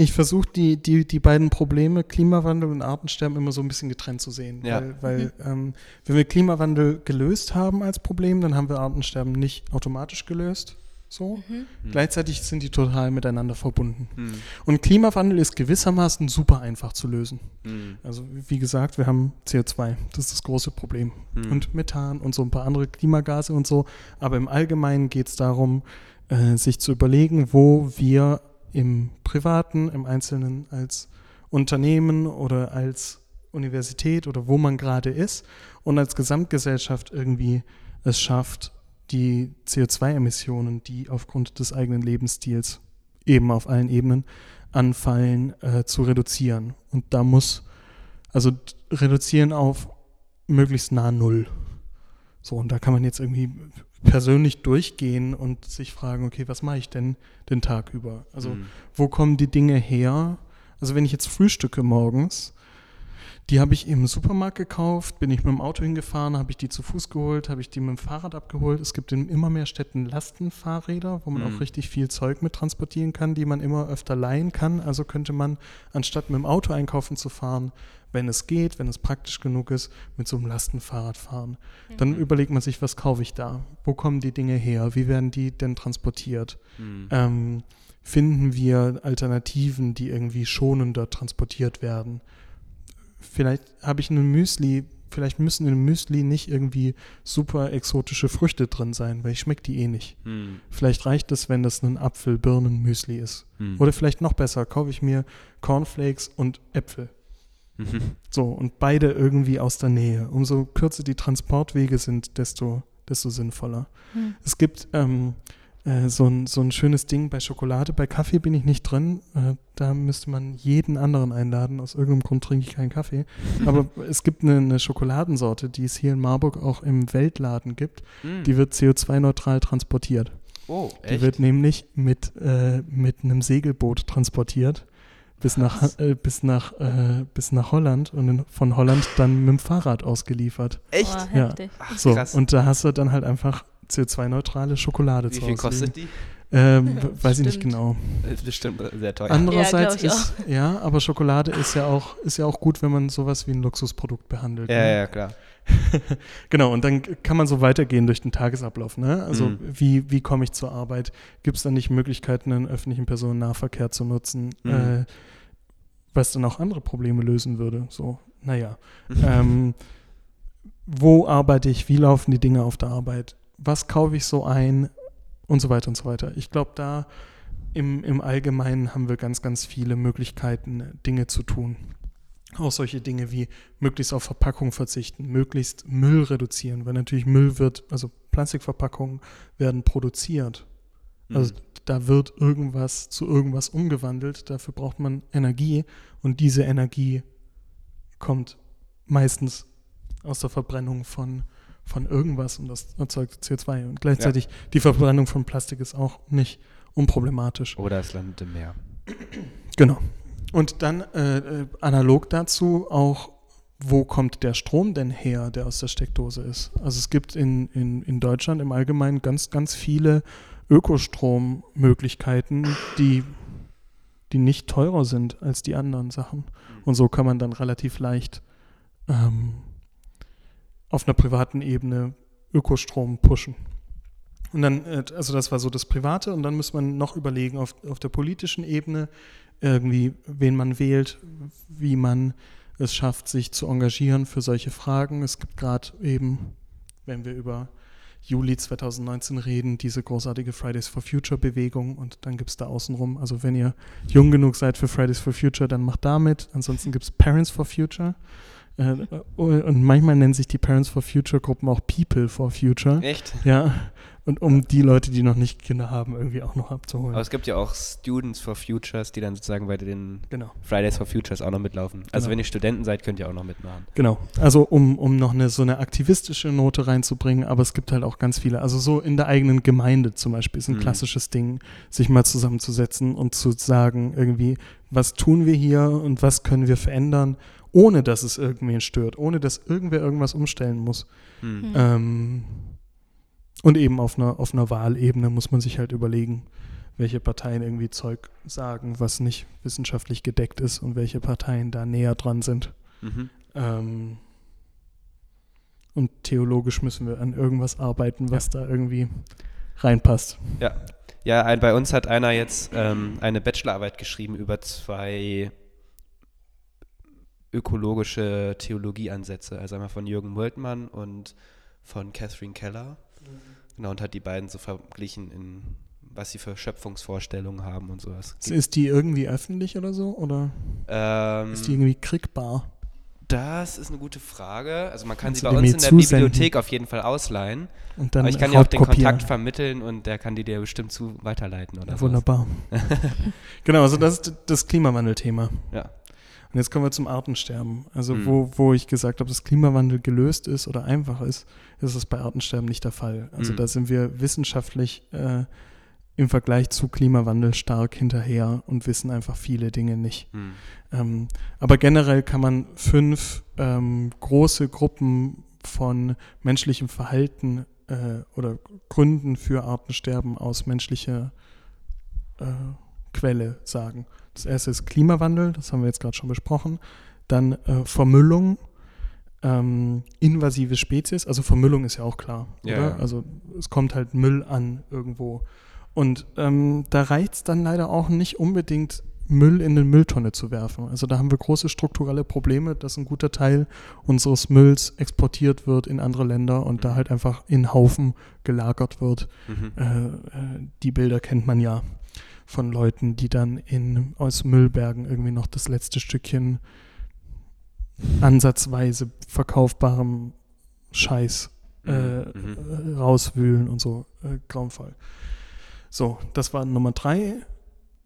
ich versuche die, die, die beiden Probleme, Klimawandel und Artensterben, immer so ein bisschen getrennt zu sehen. Ja. Weil, weil mhm. ähm, wenn wir Klimawandel gelöst haben als Problem, dann haben wir Artensterben nicht automatisch gelöst. So. Mhm. Mhm. Gleichzeitig sind die total miteinander verbunden. Mhm. Und Klimawandel ist gewissermaßen super einfach zu lösen. Mhm. Also wie gesagt, wir haben CO2, das ist das große Problem. Und Methan und so ein paar andere Klimagase und so. Aber im Allgemeinen geht es darum, äh, sich zu überlegen, wo wir im Privaten, im Einzelnen als Unternehmen oder als Universität oder wo man gerade ist und als Gesamtgesellschaft irgendwie es schafft, die CO2-Emissionen, die aufgrund des eigenen Lebensstils eben auf allen Ebenen anfallen, äh, zu reduzieren. Und da muss, also reduzieren auf möglichst nah Null. So, und da kann man jetzt irgendwie persönlich durchgehen und sich fragen, okay, was mache ich denn den Tag über? Also, mhm. wo kommen die Dinge her? Also, wenn ich jetzt frühstücke morgens, die habe ich im Supermarkt gekauft, bin ich mit dem Auto hingefahren, habe ich die zu Fuß geholt, habe ich die mit dem Fahrrad abgeholt. Es gibt in immer mehr Städten Lastenfahrräder, wo man mhm. auch richtig viel Zeug mit transportieren kann, die man immer öfter leihen kann. Also könnte man, anstatt mit dem Auto einkaufen zu fahren, wenn es geht, wenn es praktisch genug ist, mit so einem Lastenfahrrad fahren. Mhm. Dann überlegt man sich, was kaufe ich da? Wo kommen die Dinge her? Wie werden die denn transportiert? Mhm. Ähm, finden wir Alternativen, die irgendwie schonender transportiert werden? Vielleicht habe ich ein Müsli vielleicht müssen in Müsli nicht irgendwie super exotische Früchte drin sein, weil ich schmecke die eh nicht. Hm. Vielleicht reicht es, wenn das ein Apfel-Birnen-Müsli ist. Hm. Oder vielleicht noch besser, kaufe ich mir Cornflakes und Äpfel. Mhm. So, und beide irgendwie aus der Nähe. Umso kürzer die Transportwege sind, desto, desto sinnvoller. Hm. Es gibt ähm, äh, so, ein, so ein schönes Ding bei Schokolade. Bei Kaffee bin ich nicht drin. Äh, da müsste man jeden anderen einladen. Aus irgendeinem Grund trinke ich keinen Kaffee. Aber es gibt eine, eine Schokoladensorte, die es hier in Marburg auch im Weltladen gibt. Hm. Die wird CO2-neutral transportiert. oh, Die echt? wird nämlich mit, äh, mit einem Segelboot transportiert bis nach, äh, bis, nach, äh, bis nach Holland und in, von Holland dann mit dem Fahrrad ausgeliefert. echt? Oh, Ja. Ach, So, krass. und da hast du dann halt einfach CO2-neutrale Schokolade Wie zu viel Hause kostet die? Ähm, weiß ich nicht Stimmt. genau. Ist bestimmt sehr teuer. Andererseits ich ist, ja, aber Schokolade ist ja auch, ist ja auch gut, wenn man sowas wie ein Luxusprodukt behandelt. ja, ne? ja, klar. Genau, und dann kann man so weitergehen durch den Tagesablauf. Ne? Also Mhm. wie, wie komme ich zur Arbeit? Gibt es da nicht Möglichkeiten, einen öffentlichen Personennahverkehr zu nutzen, Mhm. äh, was dann auch andere Probleme lösen würde? So, naja. ähm, wo arbeite ich? Wie laufen die Dinge auf der Arbeit? Was kaufe ich so ein? Und so weiter und so weiter. Ich glaube, da im, im Allgemeinen haben wir ganz, ganz viele Möglichkeiten, Dinge zu tun. Auch solche Dinge wie möglichst auf Verpackung verzichten, möglichst Müll reduzieren, weil natürlich Müll wird, also Plastikverpackungen werden produziert. Also Mhm. da wird irgendwas zu irgendwas umgewandelt, dafür braucht man Energie und diese Energie kommt meistens aus der Verbrennung von, von irgendwas und das erzeugt CO2. Und gleichzeitig die Verbrennung von Plastik ist auch nicht unproblematisch. Oder es landet im Meer. Genau. Und dann äh, äh, analog dazu auch, wo kommt der Strom denn her, der aus der Steckdose ist? Also es gibt in, in, in Deutschland im Allgemeinen ganz, ganz viele Ökostrommöglichkeiten, die, die nicht teurer sind als die anderen Sachen. Und so kann man dann relativ leicht ähm, auf einer privaten Ebene Ökostrom pushen. Und dann, äh, also das war so das Private und dann muss man noch überlegen auf, auf der politischen Ebene, irgendwie, wen man wählt, wie man es schafft, sich zu engagieren für solche Fragen. Es gibt gerade eben, wenn wir über Juli 2019 reden, diese großartige Fridays for Future Bewegung und dann gibt es da außenrum, also wenn ihr jung genug seid für Fridays for Future, dann macht damit. Ansonsten gibt es Parents for Future. Äh, und manchmal nennen sich die Parents for Future Gruppen auch People for Future. Echt? Ja, und um die Leute, die noch nicht Kinder haben, irgendwie auch noch abzuholen. Aber es gibt ja auch Students for Futures, die dann sozusagen bei den genau. Fridays for Futures auch noch mitlaufen. Also Genau. wenn ihr Studenten seid, könnt ihr auch noch mitmachen. Genau, also um, um noch eine so eine aktivistische Note reinzubringen, aber es gibt halt auch ganz viele. Also so in der eigenen Gemeinde zum Beispiel ist ein Mhm. klassisches Ding, sich mal zusammenzusetzen und zu sagen, irgendwie, was tun wir hier und was können wir verändern, ohne dass es irgendwen stört, ohne dass irgendwer irgendwas umstellen muss. Hm. Hm. Ähm, und eben auf einer, auf einer Wahlebene muss man sich halt überlegen, welche Parteien irgendwie Zeug sagen, was nicht wissenschaftlich gedeckt ist und welche Parteien da näher dran sind. Mhm. Ähm, und theologisch müssen wir an irgendwas arbeiten, was da irgendwie reinpasst. Ja. Ja, ein, bei uns hat einer jetzt ähm, eine Bachelorarbeit geschrieben über zwei ökologische Theologieansätze. Also einmal von Jürgen Moltmann und von Catherine Keller. Genau, und hat die beiden so verglichen, in was sie für Schöpfungsvorstellungen haben und sowas. Ist die irgendwie öffentlich oder so? Oder Ähm, ist die irgendwie kriegbar? das ist eine gute Frage. Also man kann Kannst sie bei uns in der zusenden? Bibliothek auf jeden Fall ausleihen. Und dann Aber ich kann dir auch den. Kontakt vermitteln und der kann die dir bestimmt zu weiterleiten oder Ja, so. wunderbar. genau, also das ist das Klimawandelthema. Ja. Und jetzt kommen wir zum Artensterben. Also Mhm. wo, wo ich gesagt habe, dass Klimawandel gelöst ist oder einfach ist, ist es bei Artensterben nicht der Fall. Also Mhm. da sind wir wissenschaftlich äh, im Vergleich zu Klimawandel stark hinterher und wissen einfach viele Dinge nicht. Hm. Ähm, aber generell kann man fünf ähm, große Gruppen von menschlichem Verhalten äh, oder Gründen für Artensterben aus menschlicher äh, Quelle sagen. Das erste ist Klimawandel, das haben wir jetzt gerade schon besprochen. Dann äh, Vermüllung, ähm, invasive Spezies, also Vermüllung ist ja auch klar, Ja, oder? ja. Also es kommt halt Müll an irgendwo. Und ähm, da reicht es dann leider auch nicht unbedingt Müll in eine Mülltonne zu werfen. Also da haben wir große strukturelle Probleme, dass ein guter Teil unseres Mülls exportiert wird in andere Länder und da halt einfach in Haufen gelagert wird. Mhm. Äh, äh, die Bilder kennt man ja von Leuten, die dann in, aus Müllbergen irgendwie noch das letzte Stückchen ansatzweise verkaufbarem Scheiß äh, Mhm. äh, rauswühlen und so. Äh, grauenvoll. So, das war Nummer drei.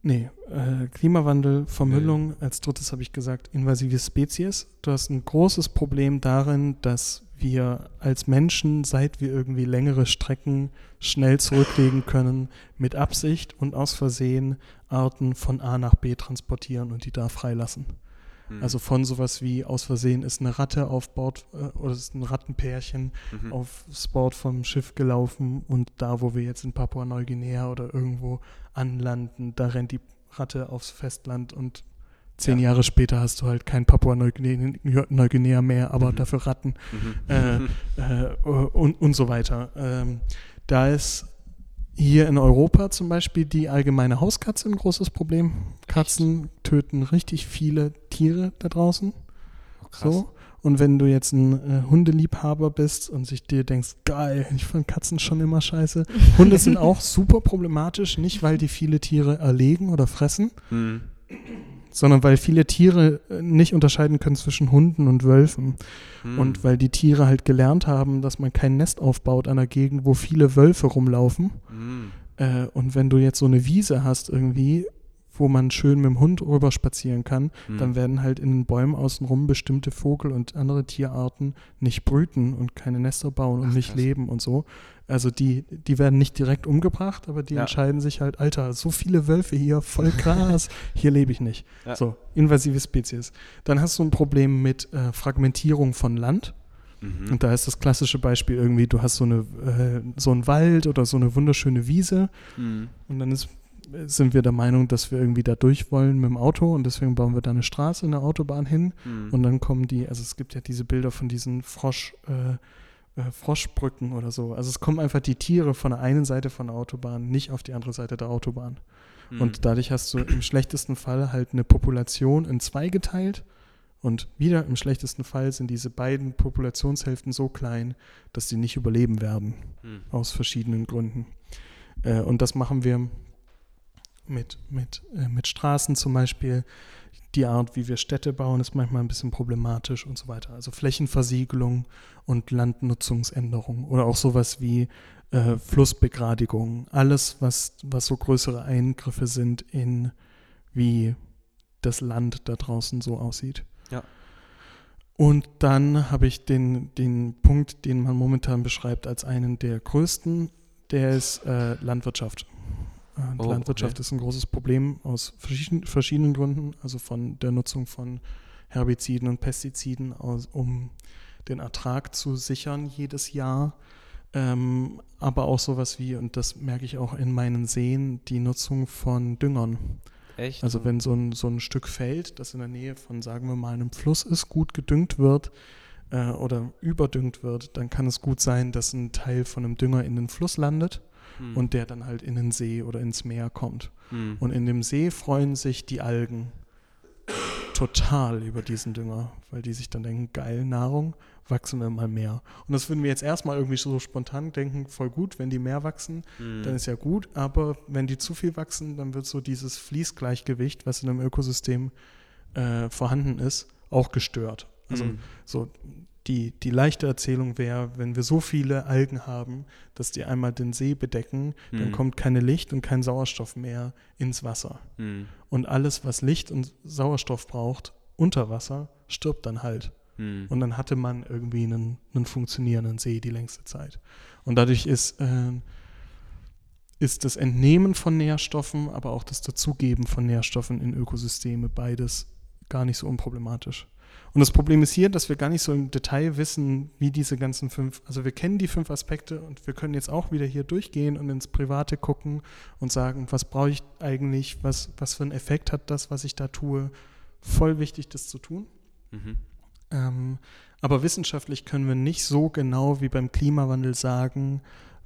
Nee, äh, Klimawandel, Vermüllung. Als drittes habe ich gesagt, invasive Spezies. Du hast ein großes Problem darin, dass wir als Menschen, seit wir irgendwie längere Strecken schnell zurücklegen können, mit Absicht und aus Versehen Arten von A nach B transportieren und die da freilassen. Mhm. Also von sowas wie aus Versehen ist eine Ratte auf Bord äh, oder ist ein Rattenpärchen Mhm. aufs Bord vom Schiff gelaufen und da, wo wir jetzt in Papua-Neuguinea oder irgendwo anlanden, da rennt die Ratte aufs Festland und zehn Ja. Jahre später hast du halt kein Papua-Neuguinea Neuguinea mehr, aber Mhm. dafür Ratten Mhm. äh, äh, und, und so weiter. Ähm, da ist hier in Europa zum Beispiel die allgemeine Hauskatze ein großes Problem. Katzen töten richtig viele Tiere da draußen. Oh. So. Und wenn du jetzt ein äh, Hundeliebhaber bist und sich dir denkst, geil, ich fand Katzen schon immer scheiße. Hunde sind auch super problematisch, nicht weil die viele Tiere erlegen oder fressen, Mhm. Sondern weil viele Tiere äh, nicht unterscheiden können zwischen Hunden und Wölfen. Mhm. Und weil die Tiere halt gelernt haben, dass man kein Nest aufbaut an einer Gegend, wo viele Wölfe rumlaufen. Mhm. Äh, und wenn du jetzt so eine Wiese hast irgendwie, wo man schön mit dem Hund rüber spazieren kann, Mhm. dann werden halt in den Bäumen außenrum bestimmte Vogel- und andere Tierarten nicht brüten und keine Nester bauen und Ach, nicht krass. leben und so. Also die, die werden nicht direkt umgebracht, aber die Ja. entscheiden sich halt, Alter, so viele Wölfe hier, voll krass, hier lebe ich nicht. Ja. So, invasive Spezies. Dann hast du ein Problem mit äh, Fragmentierung von Land. Mhm. Und da ist das klassische Beispiel irgendwie, du hast so, eine, äh, so einen Wald oder so eine wunderschöne Wiese Mhm. und dann ist, sind wir der Meinung, dass wir irgendwie da durch wollen mit dem Auto und deswegen bauen wir da eine Straße, eine Autobahn hin Mhm. und dann kommen die, also es gibt ja diese Bilder von diesen Frosch, äh, äh, Froschbrücken oder so. Also es kommen einfach die Tiere von der einen Seite von der Autobahn, nicht auf die andere Seite der Autobahn. Mhm. Und dadurch hast du im schlechtesten Fall halt eine Population in zwei geteilt. Und wieder im schlechtesten Fall sind diese beiden Populationshälften so klein, dass sie nicht überleben werden, Mhm. aus verschiedenen Gründen. Äh, und das machen wir mit, mit, äh, mit Straßen zum Beispiel. Die Art, wie wir Städte bauen, ist manchmal ein bisschen problematisch und so weiter. Also Flächenversiegelung und Landnutzungsänderung oder auch sowas wie äh, Flussbegradigung. Alles, was, was so größere Eingriffe sind in wie das Land da draußen so aussieht. Ja. Und dann habe ich den, den Punkt, den man momentan beschreibt als einen der größten, der ist äh, Landwirtschaft. Und Oh, Landwirtschaft okay. ist ein großes Problem aus verschieden, verschiedenen Gründen, also von der Nutzung von Herbiziden und Pestiziden, aus, um den Ertrag zu sichern jedes Jahr. Ähm, aber auch sowas wie, und das merke ich auch in meinen Seen, die Nutzung von Düngern. Echt? Also wenn so ein, so ein Stück Feld, das in der Nähe von, sagen wir mal, einem Fluss ist, gut gedüngt wird äh, oder überdüngt wird, dann kann es gut sein, dass ein Teil von einem Dünger in den Fluss landet Mhm. und der dann halt in den See oder ins Meer kommt. Mhm. Und in dem See freuen sich die Algen total über diesen Dünger, weil die sich dann denken, geil, Nahrung, wachsen wir mal mehr. Und das würden wir jetzt erstmal irgendwie so spontan denken, voll gut, wenn die mehr wachsen, Mhm. dann ist ja gut, aber wenn die zu viel wachsen, dann wird so dieses Fließgleichgewicht, was in einem Ökosystem äh, vorhanden ist, auch gestört. Also Mhm. so die, die leichte Erzählung wäre, wenn wir so viele Algen haben, dass die einmal den See bedecken, dann Mhm. kommt keine Licht und kein Sauerstoff mehr ins Wasser. Mhm. Und alles, was Licht und Sauerstoff braucht, unter Wasser, stirbt dann halt. Mhm. Und dann hatte man irgendwie einen, einen funktionierenden See die längste Zeit. Und dadurch ist, äh, ist das Entnehmen von Nährstoffen, aber auch das Dazugeben von Nährstoffen in Ökosysteme beides gar nicht so unproblematisch. Und das Problem ist hier, dass wir gar nicht so im Detail wissen, wie diese ganzen fünf, also wir kennen die fünf Aspekte und wir können jetzt auch wieder hier durchgehen und ins Private gucken und sagen, was brauche ich eigentlich, was, was für einen Effekt hat das, was ich da tue. Voll wichtig, das zu tun. Mhm. Ähm, aber wissenschaftlich können wir nicht so genau wie beim Klimawandel sagen,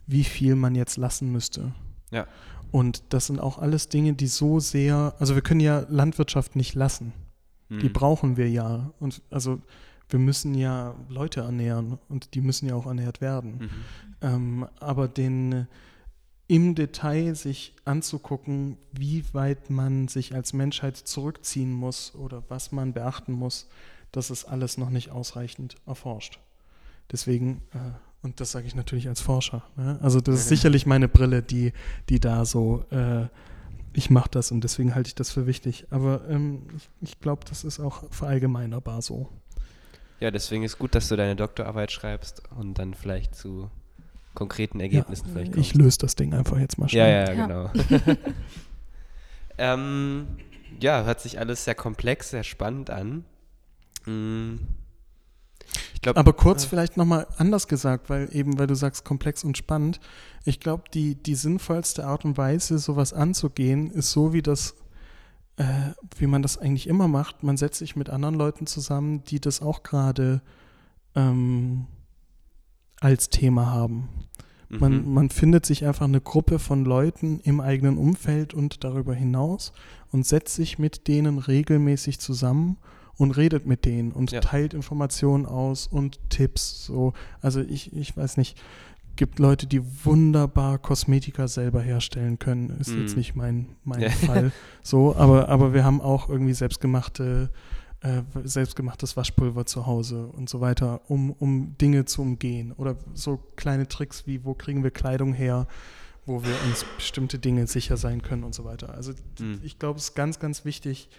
wie viel man jetzt lassen müsste. Ja. Und das sind auch alles Dinge, die so sehr, also wir können ja Landwirtschaft nicht lassen. Mhm. Die brauchen wir ja. Und also wir müssen ja Leute ernähren und die müssen ja auch ernährt werden. Mhm. Ähm, aber den im Detail sich anzugucken, wie weit man sich als Menschheit zurückziehen muss oder was man beachten muss, das ist alles noch nicht ausreichend erforscht. Deswegen, äh, und das sage ich natürlich als Forscher, ne? also das ist sicherlich meine Brille, die, die da so, äh, ich mache das und deswegen halte ich das für wichtig. Aber ähm, ich, ich glaube, das ist auch verallgemeinerbar so. Ja, deswegen ist gut, dass du deine Doktorarbeit schreibst und dann vielleicht zu konkreten Ergebnissen ja, vielleicht kommst. Ich löse das Ding einfach jetzt mal schnell. Ja, ja, genau. ähm, ja, hört sich alles sehr komplex, sehr spannend an. Hm. Glaub, Aber kurz äh, vielleicht nochmal anders gesagt, weil eben, weil du sagst komplex und spannend. Ich glaube, die, die sinnvollste Art und Weise, sowas anzugehen, ist so, wie das äh, wie man das eigentlich immer macht. Man setzt sich mit anderen Leuten zusammen, die das auch gerade ähm, als Thema haben. Mhm. Man, man findet sich einfach eine Gruppe von Leuten im eigenen Umfeld und darüber hinaus und setzt sich mit denen regelmäßig zusammen und redet mit denen und ja. teilt Informationen aus und Tipps. So, also ich, ich weiß nicht, gibt Leute, die wunderbar Kosmetika selber herstellen können. Ist mm. jetzt nicht mein, mein ja. Fall. So, aber, aber wir haben auch irgendwie selbstgemachte, äh, selbstgemachtes Waschpulver zu Hause und so weiter, um, um Dinge zu umgehen. Oder so kleine Tricks wie, wo kriegen wir Kleidung her, wo wir uns bestimmte Dinge sicher sein können und so weiter. Also mm. ich glaube, es ist ganz, ganz wichtig,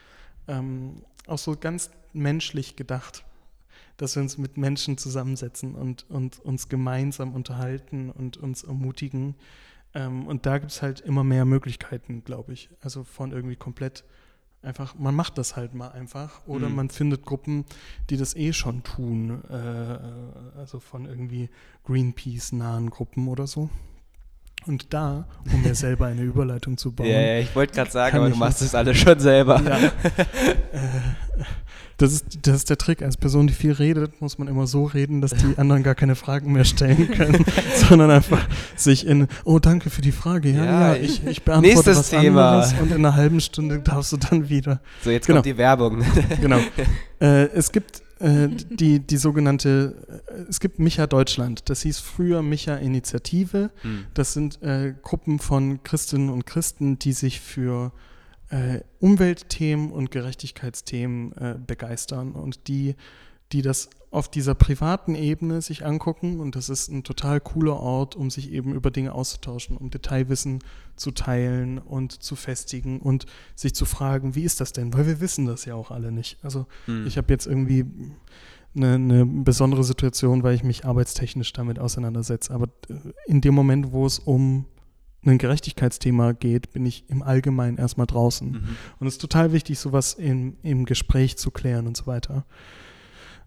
ähm, auch so ganz menschlich gedacht dass wir uns mit Menschen zusammensetzen und, und uns gemeinsam unterhalten und uns ermutigen. Ähm, und da gibt es halt immer mehr Möglichkeiten, glaube ich. Also von irgendwie komplett einfach, man macht das halt mal einfach oder mhm. man findet Gruppen, die das eh schon tun. Äh, also von irgendwie Greenpeace-nahen Gruppen oder so. Und da, um mir selber eine Überleitung zu bauen. Ja, ja ich wollte gerade sagen, aber du machst es alles schon selber. Ja, das ist, das ist der Trick. Als Person, die viel redet, muss man immer so reden, dass die anderen gar keine Fragen mehr stellen können, sondern einfach sich in, oh, danke für die Frage. Ja, ja, ja ich, ich beantworte Nächstes was Thema. anderes und in einer halben Stunde darfst du dann wieder. So, jetzt genau. kommt die Werbung. genau. Äh, es gibt äh, die, die sogenannte, äh, es gibt Micha Deutschland. Das hieß früher Micha Initiative. Hm. Das sind äh, Gruppen von Christinnen und Christen, die sich für äh, Umweltthemen und Gerechtigkeitsthemen äh, begeistern und die, die das auf dieser privaten Ebene sich angucken und das ist ein total cooler Ort, um sich eben über Dinge auszutauschen, um Detailwissen zu teilen und zu festigen und sich zu fragen, wie ist das denn? Weil wir wissen das ja auch alle nicht. Also hm. ich habe jetzt irgendwie eine, eine, besondere Situation, weil ich mich arbeitstechnisch damit auseinandersetze. Aber äh, in dem Moment, wo es um ein Gerechtigkeitsthema geht, bin ich im Allgemeinen erstmal draußen. Mhm. Und es ist total wichtig, sowas im, im Gespräch zu klären und so weiter.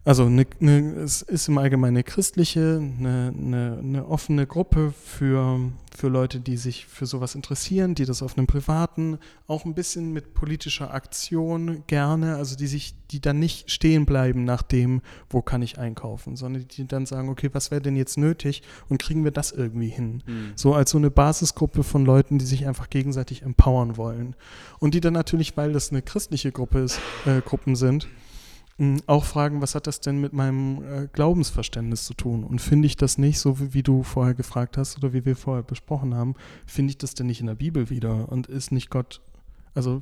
Also eine, eine, es ist im Allgemeinen eine christliche, eine, eine, offene Gruppe für, für Leute, die sich für sowas interessieren, die das auf einem privaten, auch ein bisschen mit politischer Aktion gerne, also die sich, die dann nicht stehen bleiben nach dem, wo kann ich einkaufen, sondern die dann sagen, okay, was wäre denn jetzt nötig und kriegen wir das irgendwie hin? Mhm. So als so eine Basisgruppe von Leuten, die sich einfach gegenseitig empowern wollen. Und die dann natürlich, weil das eine christliche Gruppe ist, äh, Gruppen sind, auch fragen, was hat das denn mit meinem äh, Glaubensverständnis zu tun? Und finde ich das nicht, so wie, wie, du vorher gefragt hast oder wie wir vorher besprochen haben, finde ich das denn nicht in der Bibel wieder? Und ist nicht Gott, also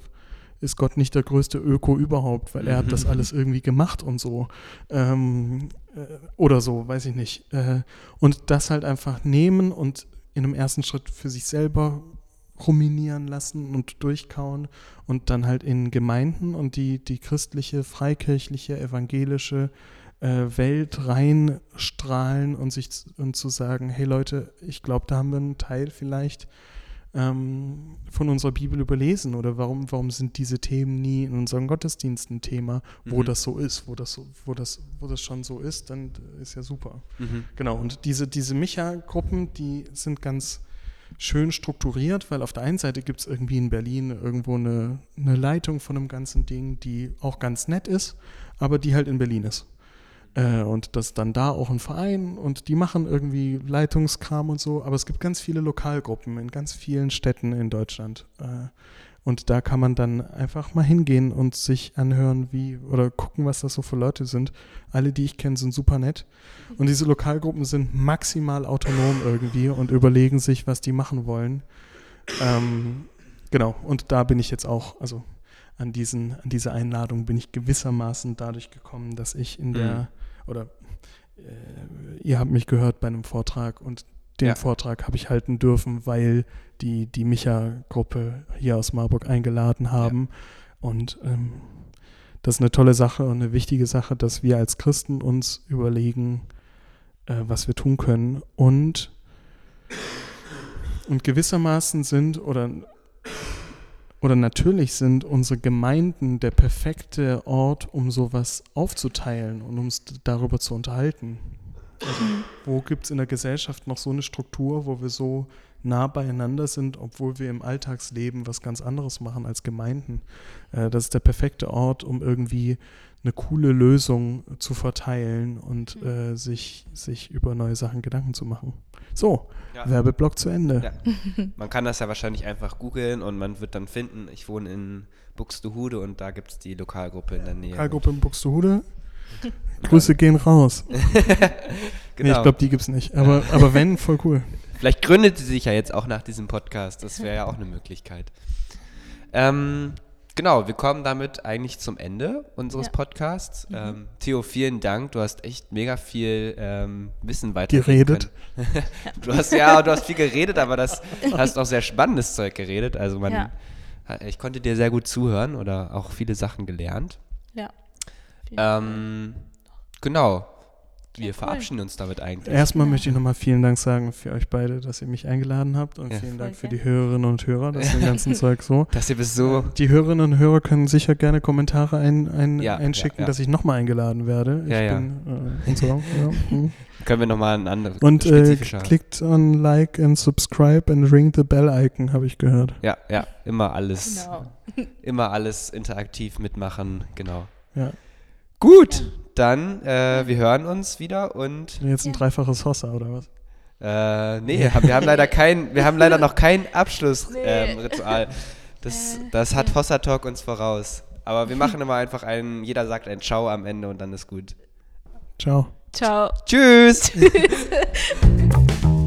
ist Gott nicht der größte Öko überhaupt, weil er hat das alles irgendwie gemacht und so. Ähm, äh, oder so, weiß ich nicht. Äh, und das halt einfach nehmen und in einem ersten Schritt für sich selber ruminieren lassen und durchkauen und dann halt in Gemeinden und die, die christliche, freikirchliche, evangelische äh, Welt reinstrahlen und sich und zu sagen, hey Leute, ich glaube, da haben wir einen Teil vielleicht ähm, von unserer Bibel überlesen oder warum, warum sind diese Themen nie in unseren Gottesdiensten Thema, wo mhm. das so ist, wo das so, wo das, wo das schon so ist, dann ist ja super. Mhm. Genau, und diese, diese Micha-Gruppen, die sind ganz schön strukturiert, weil auf der einen Seite gibt es irgendwie in Berlin irgendwo eine, eine Leitung von einem ganzen Ding, die auch ganz nett ist, aber die halt in Berlin ist. Äh, und das ist dann da auch ein Verein und die machen irgendwie Leitungskram und so. Aber es gibt ganz viele Lokalgruppen in ganz vielen Städten in Deutschland. Äh, und da kann man dann einfach mal hingehen und sich anhören, wie oder gucken, was das so für Leute sind. Alle, die ich kenne, sind super nett. Und diese Lokalgruppen sind maximal autonom irgendwie und überlegen sich, was die machen wollen. Ähm, genau, und da bin ich jetzt auch, also an, diesen, an diese Einladung bin ich gewissermaßen dadurch gekommen, dass ich in der, mhm. oder äh, ihr habt mich gehört bei einem Vortrag und den ja. Vortrag habe ich halten dürfen, weil die, die Micha-Gruppe hier aus Marburg eingeladen haben. Ja. Und ähm, das ist eine tolle Sache und eine wichtige Sache, dass wir als Christen uns überlegen, äh, was wir tun können. Und, und gewissermaßen sind oder, oder natürlich sind unsere Gemeinden der perfekte Ort, um sowas aufzuteilen und uns darüber zu unterhalten. Also, wo gibt es in der Gesellschaft noch so eine Struktur, wo wir so nah beieinander sind, obwohl wir im Alltagsleben was ganz anderes machen als Gemeinden? Äh, das ist der perfekte Ort, um irgendwie eine coole Lösung zu verteilen und mhm. äh, sich, sich über neue Sachen Gedanken zu machen. So, ja. Werbeblock zu Ende. Ja. Man kann das ja wahrscheinlich einfach googeln und man wird dann finden, ich wohne in Buxtehude und da gibt es die Lokalgruppe in der Nähe. Lokalgruppe in Buxtehude. Grüße gehen raus. genau. Nee, ich glaube, die gibt es nicht. Aber, aber wenn, voll cool. Vielleicht gründet sie sich ja jetzt auch nach diesem Podcast. Das wäre ja auch eine Möglichkeit. Ähm, genau, wir kommen damit eigentlich zum Ende unseres ja. Podcasts. Mhm. Ähm, Theo, vielen Dank. Du hast echt mega viel ähm, Wissen weitergeredet. du hast ja, du hast viel geredet, aber das hast auch sehr spannendes Zeug geredet. Also man, ja. ich konnte dir sehr gut zuhören oder auch viele Sachen gelernt. Ja. Ähm, genau. Wir ja, verabschieden uns damit eigentlich. Erstmal ja. möchte ich nochmal vielen Dank sagen für euch beide, dass ihr mich eingeladen habt und ja. vielen Dank für die Hörerinnen und Hörer, das ist ganzen Zeug so. Dass ihr bis so. Die Hörerinnen und Hörer können sicher gerne Kommentare ein, ein, einschicken, dass ich nochmal eingeladen werde. Ich bin, äh, und so. Hm. Können wir nochmal ein anderes Und äh, klickt on Like and Subscribe and ring the Bell Icon, habe ich gehört. Ja, ja, immer alles. Genau. Immer alles interaktiv mitmachen, genau. Ja. Gut, dann äh, wir hören uns wieder und. Jetzt ein dreifaches Hossa oder was? Äh, nee, wir haben leider kein, wir haben leider noch kein Abschlussritual. Ähm, das, das hat Hossa Talk uns voraus. Aber wir machen immer einfach einen, jeder sagt ein Ciao am Ende und dann ist gut. Ciao. Ciao. Tschüss.